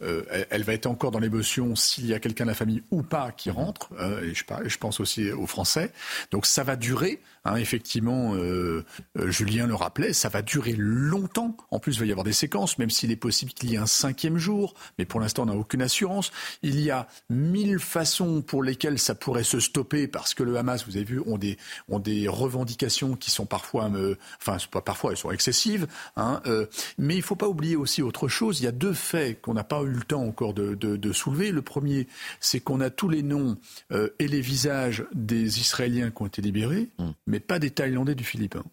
elle, va être encore dans l'émotion s'il y a quelqu'un de la famille ou pas qui rentre. hein, et je, pense aussi aux Français. Donc ça va durer. hein, effectivement, euh, Julien le rappelait, ça va durer longtemps. En plus, il va y avoir des séquences, même s'il est possible qu'il y ait un cinquième jour. Mais pour l'instant, on n'a aucune assurance. Il y a mille façons pour lesquelles ça pourrait se stopper parce que le Hamas, vous avez vu, ont des, ont des revendications qui sont parfois, euh, enfin, pas parfois, elles sont excessives. Hein, euh, mais il faut pas oublier aussi autre chose. Il y a deux faits qu'on n'a pas eu le temps encore de, de- de soulever. Le premier, c'est qu'on a tous les noms euh, et les visages des Israéliens qui ont été libérés, mais pas des Thaïlandais du Philippin.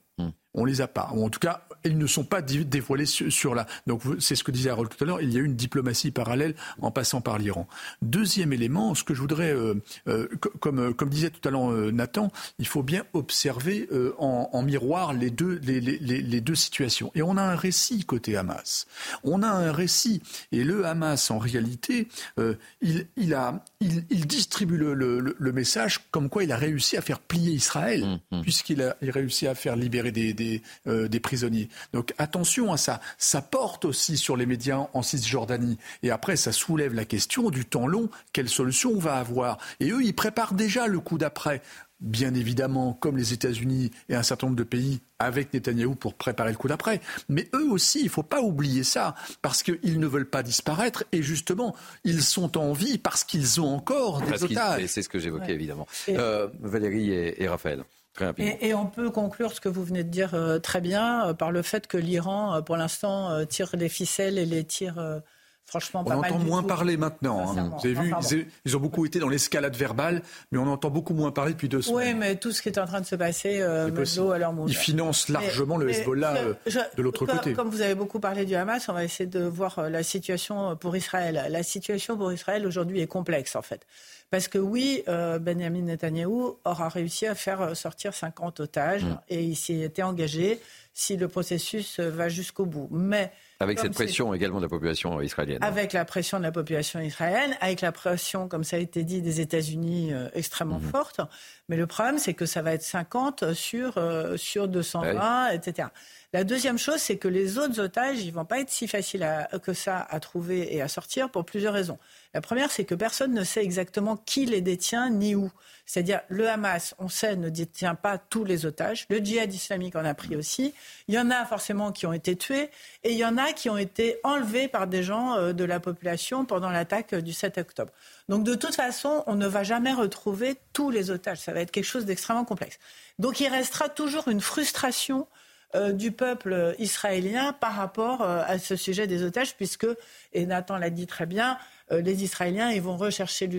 On les a pas. Ou en tout cas, ils ne sont pas dévoilés sur, là. Donc c'est ce que disait Harold tout à l'heure. Il y a eu une diplomatie parallèle en passant par l'Iran. Deuxième élément, ce que je voudrais, euh, euh, co- comme, euh, comme disait tout à l'heure Nathan, il faut bien observer euh, en, en miroir les deux, les, les- deux situations. Et on a un récit côté Hamas. On a un récit. Et le Hamas, en réalité, il, il, a, il, il distribue le, le- message comme quoi il a réussi à faire plier Israël, puisqu'il a, il a réussi à faire libérer des, des, euh, des prisonniers. Donc attention à ça. Ça porte aussi sur les médias en Cisjordanie. Et après, ça soulève la question du temps long. Quelle solution on va avoir? Et eux, ils préparent déjà le coup d'après. Bien évidemment, comme les États-Unis et un certain nombre de pays avec Netanyahou pour préparer le coup d'après. Mais eux aussi, il ne faut pas oublier ça, parce qu'ils ne veulent pas disparaître, et justement, ils sont en vie parce qu'ils ont encore des Parce otages. et C'est ce que j'évoquais, Ouais. évidemment. Et- Euh, Valérie et, et Raphaël. Et, et on peut conclure ce que vous venez de dire euh, très bien euh, par le fait que l'Iran, euh, pour l'instant, euh, tire les ficelles et les tire euh, franchement On pas mal entend du moins tout. parler maintenant. hein. Vous avez vu, ils, ils ont beaucoup été dans l'escalade verbale, mais on entend beaucoup moins parler depuis deux Oui, semaines. mais tout ce qui est en train de se passer, euh, à leur. Ils financent largement le Hezbollah je- de l'autre côté. Comme vous avez beaucoup parlé du Hamas, on va essayer de voir euh, la situation pour Israël. La situation pour Israël aujourd'hui est complexe, en fait. Parce que oui, euh, Benjamin Netanyahou aura réussi à faire euh, sortir 50 otages Mm. et il s'y était engagé si le processus euh, va jusqu'au bout. Mais Avec comme cette pression également de la population israélienne. avec la pression de la population israélienne, avec la pression, comme ça a été dit, des États-Unis euh, extrêmement Mhm. forte. Mais le problème, c'est que ça va être 50 sur, euh, sur 220, etc. La deuxième chose, c'est que les autres otages, ils vont pas être si faciles à- que ça à trouver et à sortir pour plusieurs raisons. La première, c'est que personne ne sait exactement qui les détient ni où. C'est-à-dire, le Hamas, on sait, ne détient pas tous les otages. Le djihad islamique en a pris aussi. Il y en a forcément qui ont été tués et il y en a qui ont été enlevés par des gens euh, de la population pendant l'attaque euh, du 7 octobre. Donc, de toute façon, on ne va jamais retrouver tous les otages. Ça va être quelque chose d'extrêmement complexe. Donc, il restera toujours une frustration euh, du peuple israélien par rapport à ce sujet des otages, puisque, et Nathan l'a dit très bien, les Israéliens ils vont rechercher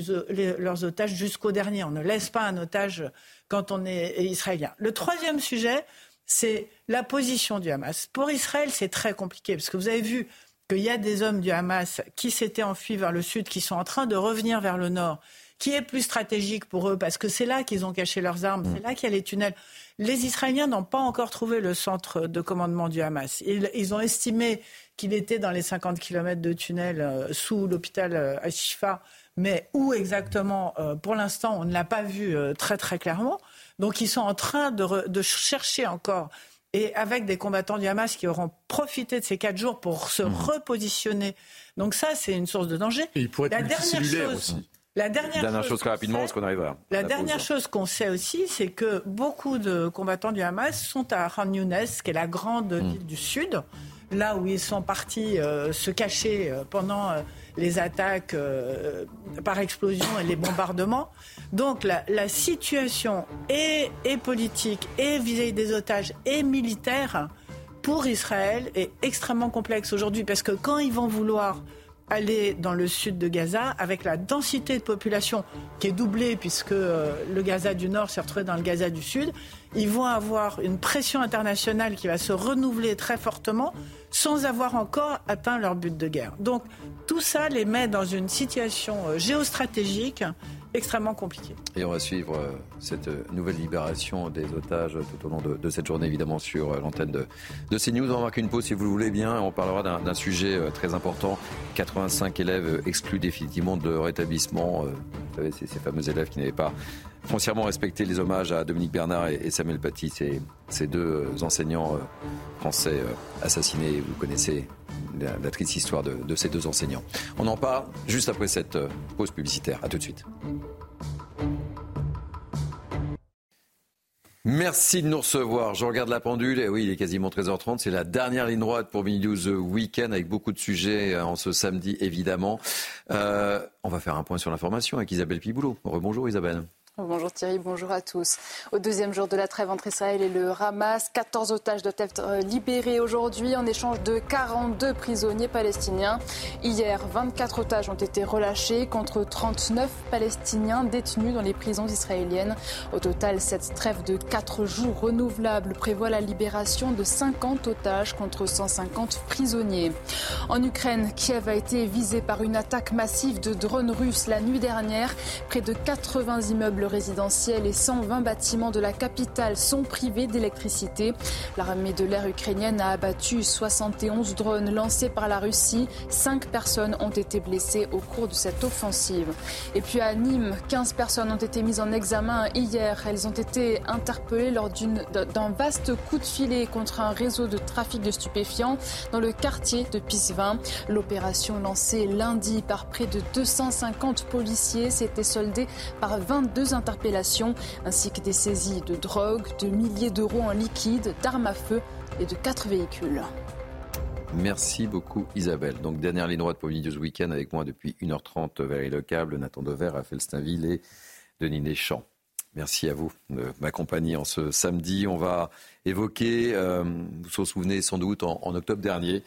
leurs otages jusqu'au dernier. On ne laisse pas un otage quand on est israélien. Le troisième sujet, c'est la position du Hamas. Pour Israël, c'est très compliqué, parce que vous avez vu qu'il y a des hommes du Hamas qui s'étaient enfuis vers le sud, qui sont en train de revenir vers le nord, qui est plus stratégique pour eux, parce que c'est là qu'ils ont caché leurs armes, c'est là qu'il y a les tunnels. Les Israéliens n'ont pas encore trouvé le centre de commandement du Hamas. Ils, ils ont estimé qu'il était dans les 50 km de tunnels euh, sous l'hôpital euh, à Shifa, mais où exactement, euh, pour l'instant, on ne l'a pas vu euh, très très clairement. Donc ils sont en train de, re- de chercher encore et avec des combattants du Hamas qui auront profité de ces quatre jours pour se repositionner. Donc ça, c'est une source de danger. Et il pourrait être La dernière chose, aussi. la dernière, Dernière chose chose très qu'on rapidement, sait- qu'on arrive à la la dernière pause. chose qu'on sait aussi, c'est que beaucoup de combattants du Hamas sont à Khan Younes, qui est la grande ville du sud, là où ils sont partis se cacher pendant les attaques par explosion et les bombardements. Donc la, situation est, politique, et vis-à-vis des otages, et militaire pour Israël est extrêmement complexe aujourd'hui parce que quand ils vont vouloir aller dans le sud de Gaza, avec la densité de population qui est doublée, puisque euh, le Gaza du Nord s'est retrouvé dans le Gaza du Sud, ils vont avoir une pression internationale qui va se renouveler très fortement sans avoir encore atteint leur but de guerre. Donc tout ça les met dans une situation euh, géostratégique extrêmement compliqué. Et on va suivre euh, cette euh, nouvelle libération des otages tout au long de, cette journée, évidemment, sur l'antenne de, de CNews. On va marquer une pause si vous le voulez bien. On parlera d'un sujet très important. 85 élèves exclus définitivement de leur établissement. Vous savez, c'est ces fameux élèves qui n'avaient pas foncièrement respecté les hommages à Dominique Bernard et Samuel Paty, ces, deux enseignants français assassinés. Vous connaissez la, triste histoire de, ces deux enseignants. On en parle juste après cette pause publicitaire. A tout de suite. Merci de nous recevoir. Je regarde la pendule et oui, il est quasiment 13h30. C'est la dernière ligne droite pour Mini News Weekend avec beaucoup de sujets euh, en ce samedi évidemment. Euh, on va faire un point sur l'information avec Isabelle Piboulot. Rebonjour Isabelle. Bonjour Thierry, bonjour à tous. Au deuxième jour de la trêve entre Israël et le Hamas, 14 otages doivent être euh, libérés aujourd'hui en échange de 42 prisonniers palestiniens. Hier, 24 otages ont été relâchés contre 39 Palestiniens détenus dans les prisons israéliennes. Au total, cette trêve de 4 jours renouvelable prévoit la libération de 50 otages contre 150 prisonniers. En Ukraine, Kiev a été visé par une attaque massive de drones russes la nuit dernière. Près de 80 immeubles résidentiel et 120 bâtiments de la capitale sont privés d'électricité. L'armée de l'air ukrainienne a abattu 71 drones lancés par la Russie. Cinq personnes ont été blessées au cours de cette offensive. Et puis à Nîmes, 15 personnes ont été mises en examen hier. Elles ont été interpellées lors d'un vaste coup de filet contre un réseau de trafic de stupéfiants dans le quartier de Pissevin. L'opération lancée lundi par près de 250 policiers s'était soldée par 22 interpellations ainsi que des saisies de drogue, de milliers d'euros en liquide, d'armes à feu et de quatre véhicules. Merci beaucoup Isabelle. Donc dernière ligne droite pour News Weekend avec moi depuis 1h30 Valérie Lecable, Nathan Dever, Raphaël Steinville et Denis Deschamps. Merci à vous de m'accompagner en ce samedi. On va évoquer, euh, vous vous souvenez sans doute, en octobre dernier,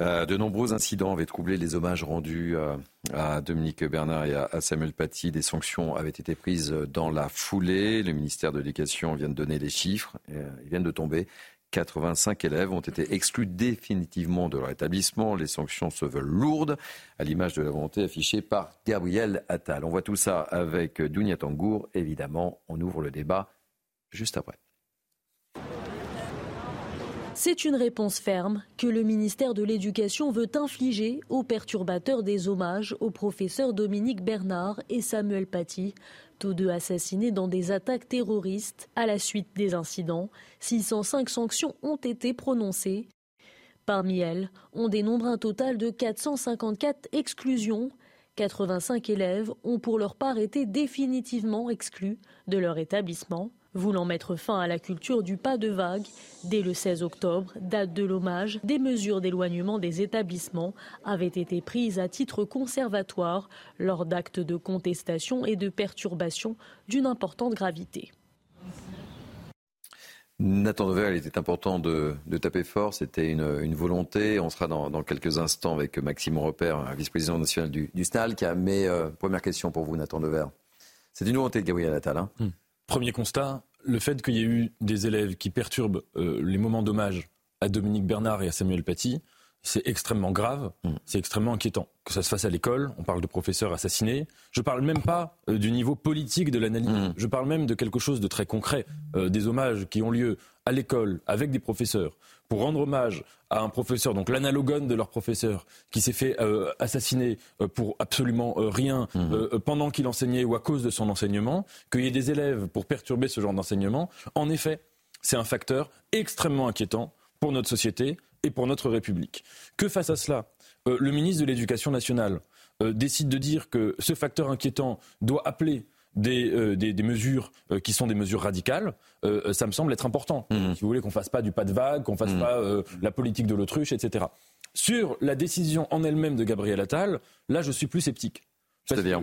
euh, de nombreux incidents avaient troublé les hommages rendus euh, à Dominique Bernard et à Samuel Paty. Des sanctions avaient été prises dans la foulée. Le ministère de l'Éducation vient de donner les chiffres. Euh, ils viennent de tomber. 85 élèves ont été exclus définitivement de leur établissement. Les sanctions se veulent lourdes, à l'image de la volonté affichée par Gabriel Attal. On voit tout ça avec Dounia Tangour. Évidemment, on ouvre le débat juste après. C'est une réponse ferme que le ministère de l'Éducation veut infliger aux perturbateurs des hommages aux professeurs Dominique Bernard et Samuel Paty, tous deux assassinés dans des attaques terroristes à la suite des incidents. 605 sanctions ont été prononcées. Parmi elles, on dénombre un total de 454 exclusions. 85 élèves ont pour leur part été définitivement exclus de leur établissement. Voulant mettre fin à la culture du pas de vague, dès le 16 octobre, date de l'hommage, des mesures d'éloignement des établissements avaient été prises à titre conservatoire lors d'actes de contestation et de perturbation d'une importante gravité. Nathan Dever, il était important de, taper fort, c'était une, volonté. On sera dans, quelques instants avec Maxime Repère, vice-président national du, du SNALC. Mais euh, première question pour vous, Nathan Dever. C'est une volonté de Gabriel Attal. Hein hmm. Premier constat, le fait qu'il y ait eu des élèves qui perturbent euh, les moments d'hommage à Dominique Bernard et à Samuel Paty, c'est extrêmement grave, mm. c'est extrêmement inquiétant. Que ça se fasse à l'école, on parle de professeurs assassinés. Je parle même pas euh, du niveau politique de l'analyse. Mm. Je parle même de quelque chose de très concret, euh, des hommages qui ont lieu à l'école avec des professeurs pour rendre hommage à un professeur, donc l'analogone de leur professeur, qui s'est fait euh, assassiner euh, pour absolument euh, rien mhm. pendant qu'il enseignait ou à cause de son enseignement, qu'il y ait des élèves pour perturber ce genre d'enseignement, en effet, c'est un facteur extrêmement inquiétant pour notre société et pour notre République. Que face à cela, le ministre de l'Éducation nationale décide de dire que ce facteur inquiétant doit appeler des, euh, des, des, mesures euh, qui sont des mesures radicales, euh, ça me semble être important. Mmh. Si vous voulez qu'on fasse pas du pas de vague, qu'on fasse pas la politique de l'autruche, etc. Sur la décision en elle-même de Gabriel Attal, là, je suis plus sceptique. C'est-à-dire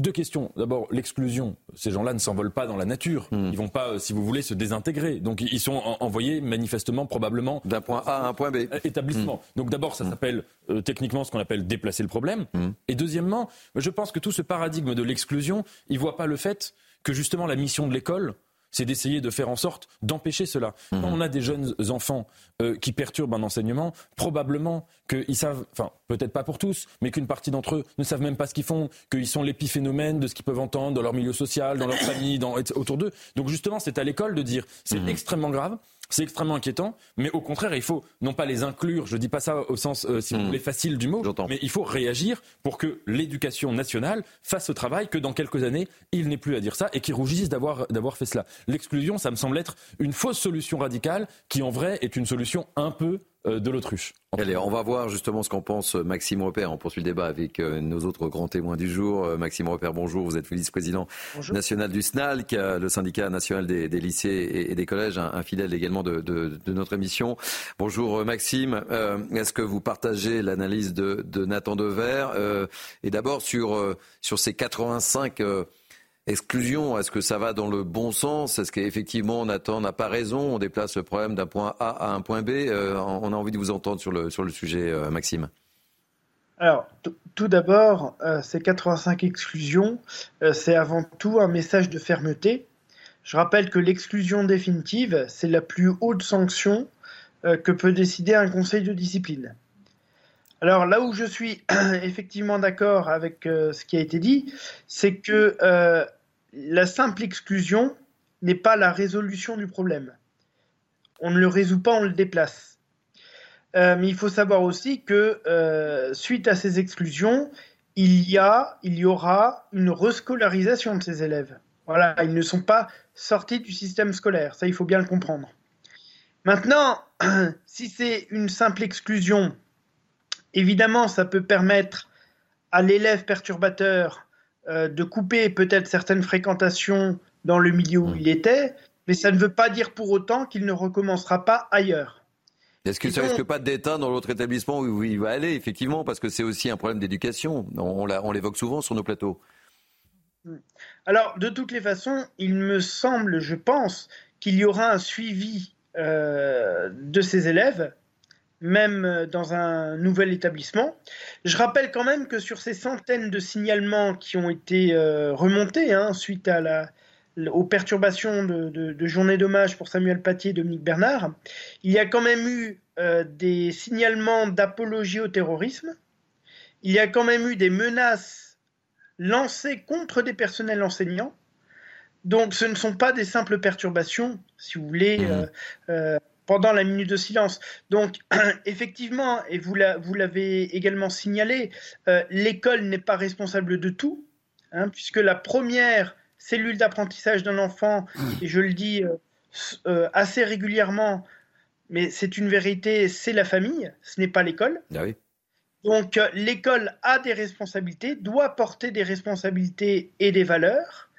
deux questions. D'abord, l'exclusion. Ces gens-là ne s'envolent pas dans la nature. Ils vont pas, si vous voulez, se désintégrer. Donc, ils sont envoyés manifestement, probablement d'un point A à un point B. Établissement. Donc, d'abord, ça s'appelle euh, techniquement ce qu'on appelle déplacer le problème. Et deuxièmement, je pense que tout ce paradigme de l'exclusion, il voit pas le fait que justement la mission de l'école, c'est d'essayer de faire en sorte d'empêcher cela. Quand on a des jeunes enfants euh, qui perturbent un enseignement, probablement qu'ils savent, enfin peut-être pas pour tous, mais qu'une partie d'entre eux ne savent même pas ce qu'ils font, qu'ils sont l'épiphénomène de ce qu'ils peuvent entendre dans leur milieu social, dans leur famille, dans, autour d'eux. Donc justement, c'est à l'école de dire c'est extrêmement grave. C'est extrêmement inquiétant, mais au contraire, il faut non pas les inclure, je ne dis pas ça au sens, euh, si vous voulez, facile du mot, mais il faut réagir pour que l'éducation nationale fasse ce travail, que dans quelques années, il n'ait plus à dire ça et qu'ils rougissent d'avoir, d'avoir fait cela. L'exclusion, ça me semble être une fausse solution radicale qui, en vrai, est une solution un peu de l'autruche. Allez, on va voir justement ce qu'en pense euh, Maxime Repère. On poursuit le débat avec euh, nos autres grands témoins du jour. Maxime Repère, bonjour. Vous êtes vice-président national du SNALC, le syndicat national des, lycées et, des collèges, un, fidèle également de, notre émission. Bonjour Maxime. Est-ce que vous partagez l'analyse de, Nathan Dever Et d'abord sur, sur ces 85 exclusion, est-ce que ça va dans le bon sens? Est-ce qu'effectivement Nathan n'a pas raison On déplace le problème d'un point A à un point B? Euh, On a envie de vous entendre sur le, sur le sujet, euh, Maxime. Alors, tout d'abord, euh, ces 85 exclusions, c'est avant tout un message de fermeté. Je rappelle que l'exclusion définitive, c'est la plus haute sanction que peut décider un conseil de discipline. Alors là où je suis effectivement d'accord avec ce qui a été dit, c'est que la simple exclusion n'est pas la résolution du problème. On ne le résout pas, on le déplace. Euh, mais il faut savoir aussi que euh, suite à ces exclusions, il y a, il y aura une rescolarisation de ces élèves. Voilà, ils ne sont pas sortis du système scolaire. Ça, il faut bien le comprendre. Maintenant, si c'est une simple exclusion, évidemment, ça peut permettre à l'élève perturbateur euh, de couper peut-être certaines fréquentations dans le milieu où il était, mais ça ne veut pas dire pour autant qu'il ne recommencera pas ailleurs. Est-ce que ça ne risque pas d'éteindre dans l'autre établissement où il va aller, effectivement, parce que c'est aussi un problème d'éducation On, on l'évoque souvent sur nos plateaux. Alors, de toutes les façons, il me semble, je pense, qu'il y aura un suivi euh, de ces élèves même euh, dans un nouvel établissement. Je rappelle quand même que sur ces centaines de signalements qui ont été euh, remontés hein, suite à la, aux perturbations de, de, journée d'hommage pour Samuel Paty et Dominique Bernard, il y a quand même eu euh, des signalements d'apologie au terrorisme, il y a quand même eu des menaces lancées contre des personnels enseignants. Donc ce ne sont pas des simples perturbations, si vous voulez, mmh pendant la minute de silence. Donc, effectivement, et vous l'avez également signalé, euh, l'école n'est pas responsable de tout, hein, puisque la première cellule d'apprentissage d'un enfant, et je le dis euh, euh, assez régulièrement, mais c'est une vérité, c'est la famille, ce n'est pas l'école. Ah Donc, l'école a des responsabilités, doit porter des responsabilités et des valeurs.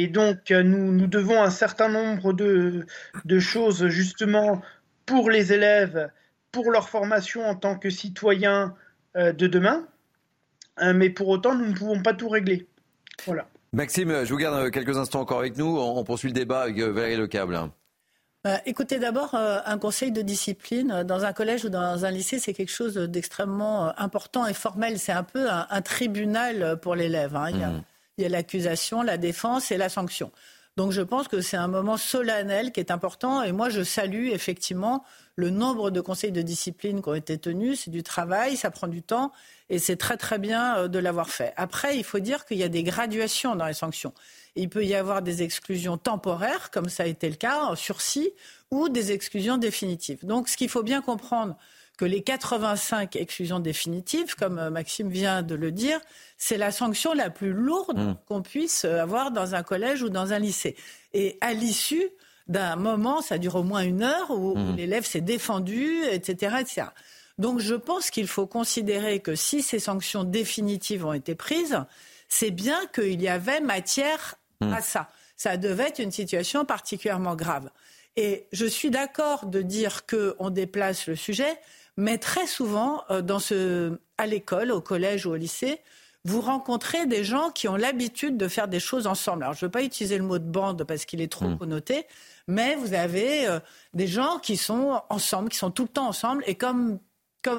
Et donc, euh, nous, nous devons un certain nombre de, de, choses justement pour les élèves, pour leur formation en tant que citoyens euh, de demain. Euh, mais pour autant, nous ne pouvons pas tout régler. Voilà. Maxime, je vous garde quelques instants encore avec nous. On poursuit le débat avec Valérie Lecable. Bah, écoutez, d'abord, un conseil de discipline dans un collège ou dans un lycée, c'est quelque chose d'extrêmement important et formel. C'est un peu un, tribunal pour l'élève. Hein. Il y a mmh il y a l'accusation, la défense et la sanction. Donc je pense que c'est un moment solennel qui est important et moi je salue effectivement le nombre de conseils de discipline qui ont été tenus. C'est du travail, ça prend du temps et c'est très très bien euh, de l'avoir fait. Après, il faut dire qu'il y a des graduations dans les sanctions. Il peut y avoir des exclusions temporaires, comme ça a été le cas, en sursis, ou des exclusions définitives. Donc ce qu'il faut bien comprendre, que les 85 exclusions définitives, comme euh, Maxime vient de le dire, c'est la sanction la plus lourde mmh. qu'on puisse euh, avoir dans un collège ou dans un lycée. Et à l'issue d'un moment, ça dure au moins une heure, où, mmh. l'élève s'est défendu, etc., etc. Donc je pense qu'il faut considérer que si ces sanctions définitives ont été prises, c'est bien qu'il y avait matière Hmm. à ça. Ça devait être une situation particulièrement grave. Et je suis d'accord de dire qu'on déplace le sujet, mais très souvent, euh, dans ce, à l'école, au collège ou au lycée, vous rencontrez des gens qui ont l'habitude de faire des choses ensemble. Alors, je ne veux pas utiliser le mot de bande parce qu'il est trop Hmm. connoté, mais vous avez euh, des gens qui sont ensemble, qui sont tout le temps ensemble. Et comme, comme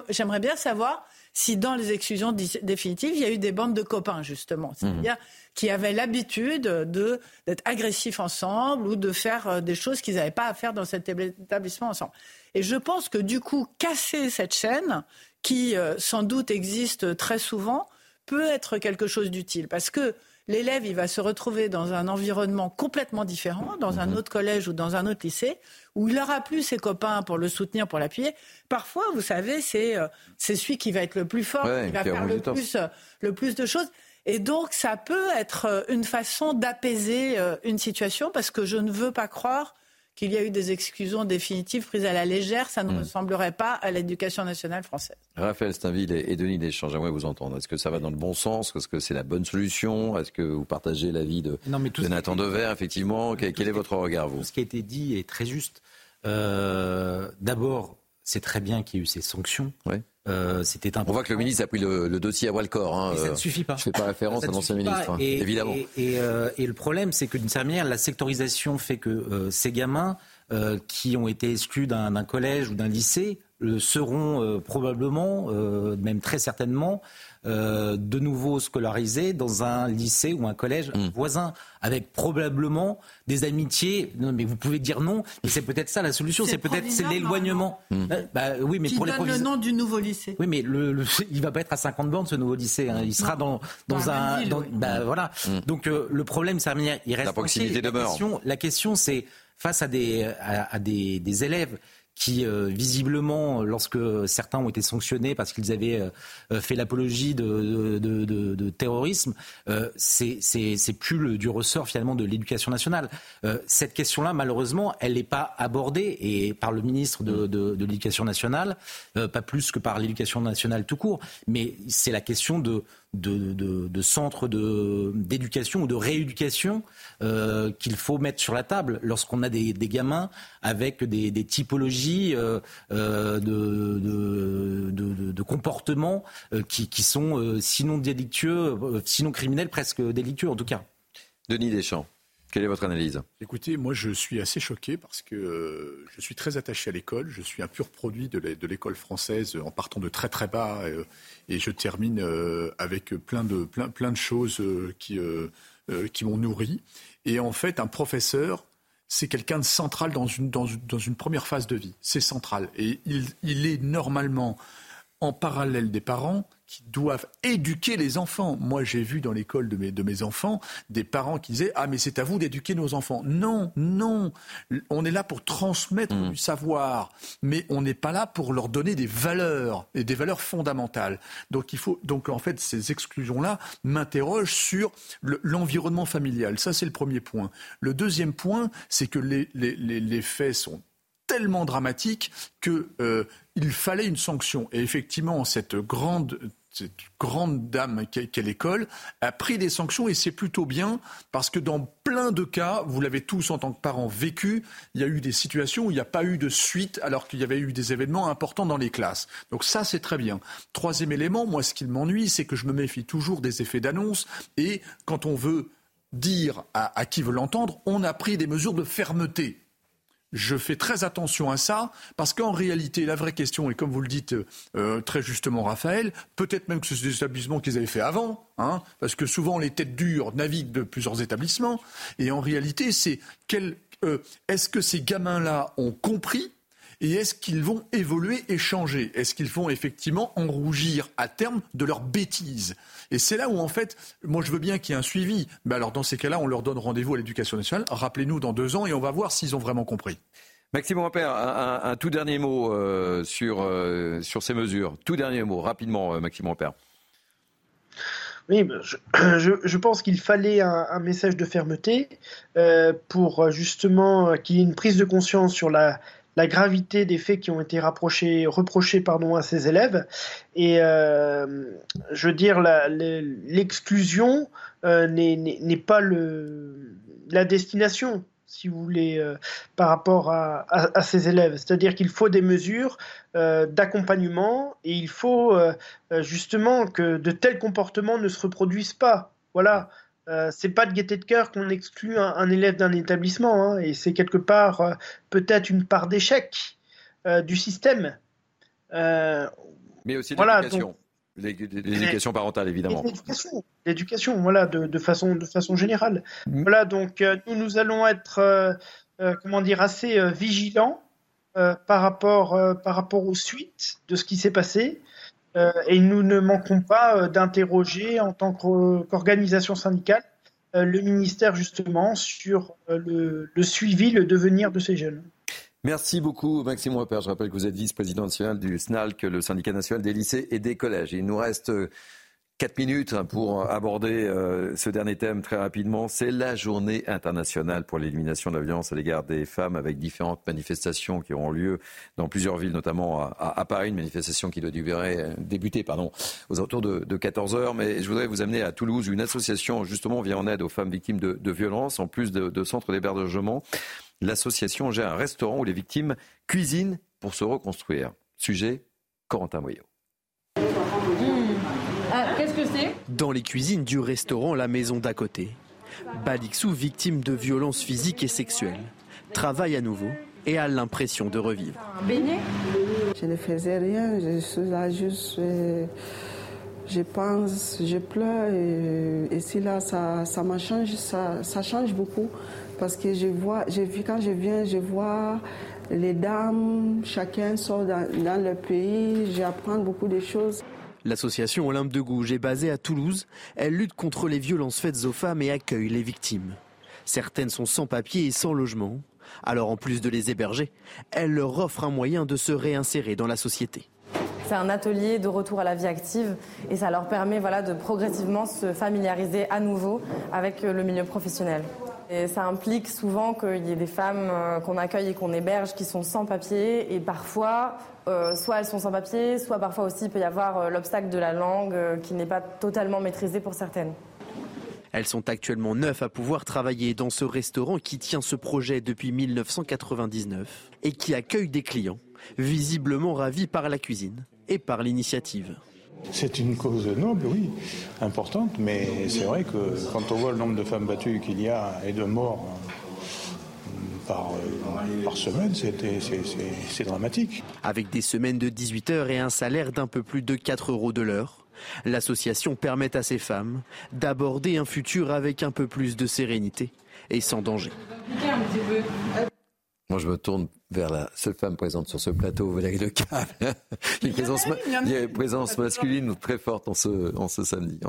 j'aimerais bien savoir si dans les exclusions définitives, il y a eu des bandes de copains, justement. C'est-à-dire qui avaient l'habitude de, d'être agressifs ensemble ou de faire euh, des choses qu'ils n'avaient pas à faire dans cet établissement ensemble. Et je pense que du coup, casser cette chaîne, qui euh, sans doute existe très souvent, peut être quelque chose d'utile. Parce que l'élève, il va se retrouver dans un environnement complètement différent, dans un autre collège ou dans un autre lycée, où il aura plus ses copains pour le soutenir, pour l'appuyer. Parfois, vous savez, c'est euh, c'est celui qui va être le plus fort, Ouais, qui va faire le plus, euh, le plus de choses. Et donc, ça peut être euh, une façon d'apaiser une situation, parce que je ne veux pas croire qu'il y a eu des exclusions définitives prises à la légère. Ça ne Mm. ressemblerait pas à l'éducation nationale française. Raphaël Steinville et Denis Deschamps, j'aimerais vous entendre. Est-ce que ça va dans le bon sens? Est-ce que c'est la bonne solution? Est-ce que vous partagez l'avis de, Non, mais tout de Nathan est- Dever, effectivement? Quel, quel est votre regard, vous? Ce qui a été dit est très juste. Euh, D'abord, c'est très bien qu'il y ait eu ces sanctions. Euh, C'était On voit que le ministre a pris le, le dossier à bras le corps. hein. Ça Euh, ne suffit pas. Je fais pas référence à ne l'ancien ministre, hein, Et- évidemment. Et, et, euh, et le problème, c'est que d'une certaine manière, la sectorisation fait que euh, ces gamins euh, qui ont été exclus d'un collège ou d'un lycée euh, seront euh, probablement, euh, même très certainement, euh, de nouveau scolarisés dans un lycée ou un collège Hmm. voisin, avec probablement des amitiés. Non, mais vous pouvez dire non, mais c'est peut-être ça la solution. C'est peut-être c'est l'éloignement. Euh, bah, oui, mais qui pour les donne le provis- nom du nouveau lycée. oui, mais le, le- il va pas être à 50 bornes ce nouveau lycée. hein. Il sera dans dans un même ville, dans- oui. bah, voilà. Donc euh, le problème, ça il reste La proximité. La demeure. question, la question, c'est face à des à, à des, des élèves qui euh, visiblement, lorsque certains ont été sanctionnés parce qu'ils avaient euh, euh, fait l'apologie de, de, de- de terrorisme, c'est plus du ressort finalement de l'éducation nationale. Cette question-là, malheureusement, elle n'est pas abordée et par le ministre de, l'éducation nationale, pas plus que par l'éducation nationale tout court, mais c'est la question de de, de, centres d'éducation ou de rééducation euh, qu'il faut mettre sur la table lorsqu'on a des, gamins avec des, typologies euh, euh, de, de, de- comportements qui, qui sont sinon délictueux, sinon criminels, presque délictueux en tout cas. Denis Deschamps, quelle est votre analyse Écoutez, moi je suis assez choqué parce que euh, je suis très attaché à l'école. Je suis un pur produit de l'é- de l'école française en partant de très très bas euh, et je termine euh, avec plein de, plein, plein de choses qui, qui m'ont nourri. Et en fait, un professeur, c'est quelqu'un de central dans une, dans, dans une première phase de vie. C'est central. Et il, il est normalement en parallèle des parents qui doivent éduquer les enfants. Moi, j'ai vu dans l'école de mes, de mes enfants des parents qui disaient Ah, mais c'est à vous d'éduquer nos enfants. Non, non. On est là pour transmettre du savoir, mais on n'est pas là pour leur donner des valeurs, et des valeurs fondamentales. Donc, il faut, donc en fait, ces exclusions-là m'interrogent sur le- l'environnement familial. Ça, c'est le premier point. Le deuxième point, c'est que les, les, les, les faits sont tellement dramatique que euh, fallait une sanction. Et effectivement, cette grande cette grande dame qu'est l'école a pris des sanctions et c'est plutôt bien parce que dans plein de cas, vous l'avez tous en tant que parents vécu, il y a eu des situations où il n'y a pas eu de suite alors qu'il y avait eu des événements importants dans les classes. Donc ça, c'est très bien. Troisième élément, moi, ce qui m'ennuie, c'est que je me méfie toujours des effets d'annonce et quand on veut dire à qui veut l'entendre, on a pris des mesures de fermeté. Je fais très attention à ça parce qu'en réalité, la vraie question, et comme vous le dites euh, très justement, Raphaël, peut-être même que c'est des établissements qu'ils avaient fait avant, hein, parce que souvent les têtes dures naviguent de plusieurs établissements, et en réalité, c'est euh, est-ce que ces gamins-là ont compris et est-ce qu'ils vont évoluer et changer? Est-ce qu'ils vont effectivement en rougir à terme de leurs bêtises? Et c'est là où, en fait, moi je veux bien qu'il y ait un suivi. Mais alors, dans ces cas-là, on leur donne rendez-vous à l'éducation nationale. Rappelez-nous dans deux ans et on va voir s'ils ont vraiment compris. Maxime Repère, un, un- un tout dernier mot euh, sur, euh, sur ces mesures. Tout dernier mot, rapidement, euh, Maxime Repère. Oui, ben, je, je, je pense qu'il fallait un, un message de fermeté euh, pour justement qu'il y ait une prise de conscience sur la, la gravité des faits qui ont été rapprochés, reprochés pardon, à ces élèves. Et je veux dire, l'exclusion n'est pas le, la destination si vous voulez, euh, par rapport à, ces élèves. C'est-à-dire qu'il faut des mesures euh, d'accompagnement et il faut euh, justement que de tels comportements ne se reproduisent pas. Voilà. C'est pas de gaieté de cœur qu'on exclut un, élève d'un établissement, hein, et c'est quelque part peut-être une part d'échec du système. Mais aussi l'éducation. L'éducation parentale, évidemment. L'éducation, voilà, de, façon, de façon générale. Mm. Voilà, donc euh, nous, nous allons être, euh, euh, comment dire, assez vigilants par, rapport, par rapport aux suites de ce qui s'est passé. Et nous ne manquons pas d'interroger en tant qu'organisation syndicale le ministère justement sur le, suivi, le devenir de ces jeunes. Merci beaucoup, Maxime Repère. Je rappelle que vous êtes vice-président du SNALC, le syndicat national des lycées et des collèges. Il nous reste euh, quatre minutes pour aborder euh, ce dernier thème très rapidement. C'est la journée internationale pour l'élimination de la violence à l'égard des femmes avec différentes manifestations qui auront lieu dans plusieurs villes, notamment à, Paris, une manifestation qui doit durer, débuter pardon, aux alentours de, 14 heures. Mais je voudrais vous amener à Toulouse, une association justement vient en aide aux femmes victimes de, violences, en plus de, de centres d'hébergement. L'association gère un restaurant où les victimes cuisinent pour se reconstruire. Sujet, Corentin Moyot. Mmh. Qu'est-ce que c'est Dans les cuisines du restaurant La Maison d'à côté, Balixou, victime de violences physiques et sexuelles, travaille à nouveau et a l'impression de revivre. Un beignet Je ne faisais rien, je suis là juste, euh, je, pense, je pleure et, si là ça, ça change, ça, ça change beaucoup parce que je vois, je, quand je viens, je vois les dames, chacun sort dans, le pays, j'apprends beaucoup de choses. L'association Olympe de Gouges est basée à Toulouse. Elle lutte contre les violences faites aux femmes et accueille les victimes. Certaines sont sans papier et sans logement. Alors en plus de les héberger, elle leur offre un moyen de se réinsérer dans la société. C'est un atelier de retour à la vie active et ça leur permet de progressivement se familiariser à nouveau avec le milieu professionnel. Et ça implique souvent qu'il y ait des femmes euh, qu'on accueille et qu'on héberge qui sont sans papier. Et parfois, euh, soit elles sont sans papier, soit parfois aussi il peut y avoir euh, l'obstacle de la langue qui n'est pas totalement maîtrisé pour certaines. Elles sont actuellement neuf à pouvoir travailler dans ce restaurant qui tient ce projet depuis 1999 et qui accueille des clients, visiblement ravis par la cuisine et par l'initiative. C'est une cause noble, oui, importante, mais c'est vrai que quand on voit le nombre de femmes battues qu'il y a et de morts euh, par, euh, par semaine, c'est dramatique. Avec des semaines de 18 heures et un salaire d'un peu plus de 4 euros de l'heure, l'association permet à ces femmes d'aborder un futur avec un peu plus de sérénité et sans danger. Moi, je me tourne vers la seule femme présente sur ce plateau, Valérie Lecable. il y a une présence, masculine très forte en ce, en ce samedi.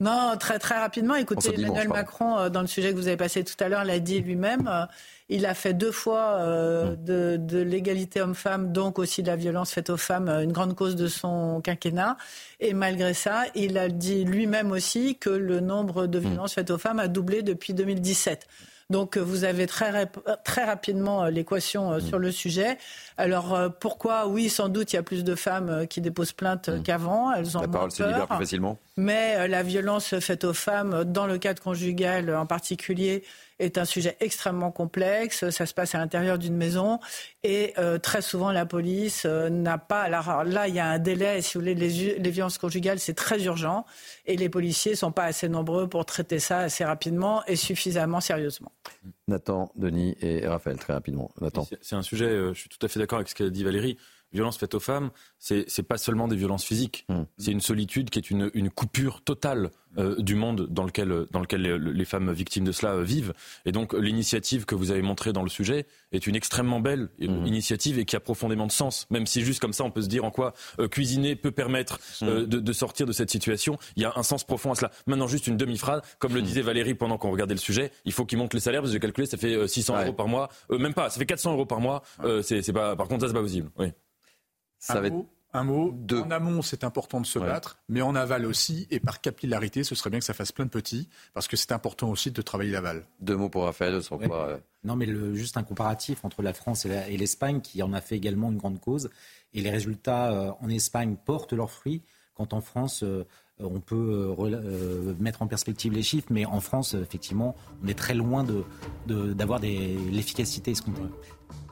Non, très très rapidement. Écoutez, Emmanuel Macron, euh, dans le sujet que vous avez passé tout à l'heure, l'a dit lui-même. Euh, il a fait deux fois euh, de, de l'égalité homme-femme, donc aussi de la violence faite aux femmes, une grande cause de son quinquennat. Et malgré ça, il a dit lui-même aussi que le nombre de violences faites aux femmes a doublé depuis 2017. Donc euh, vous avez très, très rapidement euh, l'équation euh, sur le sujet. Alors pourquoi? Oui, sans doute, il y a plus de femmes qui déposent plainte mmh. qu'avant. Elles ont La parole se libère plus facilement. Mais la violence faite aux femmes, dans le cadre conjugal en particulier, est un sujet extrêmement complexe. Ça se passe à l'intérieur d'une maison et euh, très souvent la police euh, n'a pas. Alors là, il y a un délai. Si vous voulez, les, les violences conjugales, c'est très urgent et les policiers sont pas assez nombreux pour traiter ça assez rapidement et suffisamment sérieusement. Nathan, Denis et Raphaël, très rapidement. Nathan. C'est un sujet. Euh, je suis tout à fait d'accord avec ce qu'a dit Valérie violences faites aux femmes, c'est n'est pas seulement des violences physiques, mmh. c'est une solitude qui est une, une coupure totale euh, du monde dans lequel, dans lequel les, femmes victimes de cela euh, vivent. Et donc l'initiative que vous avez montrée dans le sujet est une extrêmement belle euh, mmh. initiative et qui a profondément de sens, même si juste comme ça on peut se dire en quoi cuisiner peut permettre mmh. de, de, sortir de cette situation. Il y a un sens profond à cela. Maintenant juste une demi-phrase, comme le disait Valérie pendant qu'on regardait le sujet, il faut qu'ils montent les salaires parce que j'ai calculé ça fait 600 euros par mois, même pas, ça fait 400 euros par mois. c'est pas, par contre ça c'est pas possible. Oui. Ça va être Un mot. En amont, c'est important de se battre, mais en aval aussi, et par capillarité, ce serait bien que ça fasse plein de petits, parce que c'est important aussi de travailler l'aval. Deux mots pour Raphaël, sans quoi. Euh, non, mais le, juste un comparatif entre la France et l'Espagne, qui en a fait également une grande cause, et les résultats euh, en Espagne portent leurs fruits, quand en France. Euh, on peut mettre en perspective les chiffres, mais en France, effectivement, on est très loin d'avoir de, l'efficacité escomptée.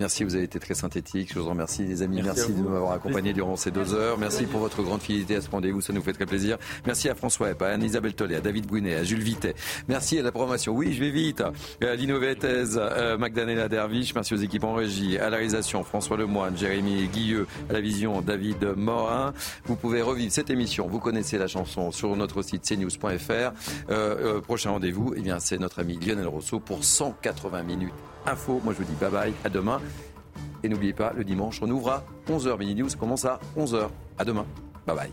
Merci, vous avez été très synthétique. Je vous remercie, les amis. Merci, de m'avoir accompagné durant ces deux heures. Merci pour votre grande fidélité à ce rendez-vous. Ça nous fait très plaisir. Merci à François Epp, à Anne-Isabelle Tollet, à David Brunet, à Jules Vitet. Merci à la programmation. Oui, je vais vite. À Lino Vettez, euh, Magdalena Derviche. Merci aux équipes en régie, à la réalisation, François Lemoine, Jérémy Guilleux, à la vision, David Morin. Vous pouvez revivre cette émission. Vous connaissez la chanson sur notre site cnews.fr. Euh, euh, prochain rendez-vous, eh bien, c'est notre ami Lionel Rousseau pour 180 minutes info. Moi, je vous dis bye bye, à Et n'oubliez pas, le dimanche, on ouvre à 11h. Mini News commence à 11h. À demain. Bye bye.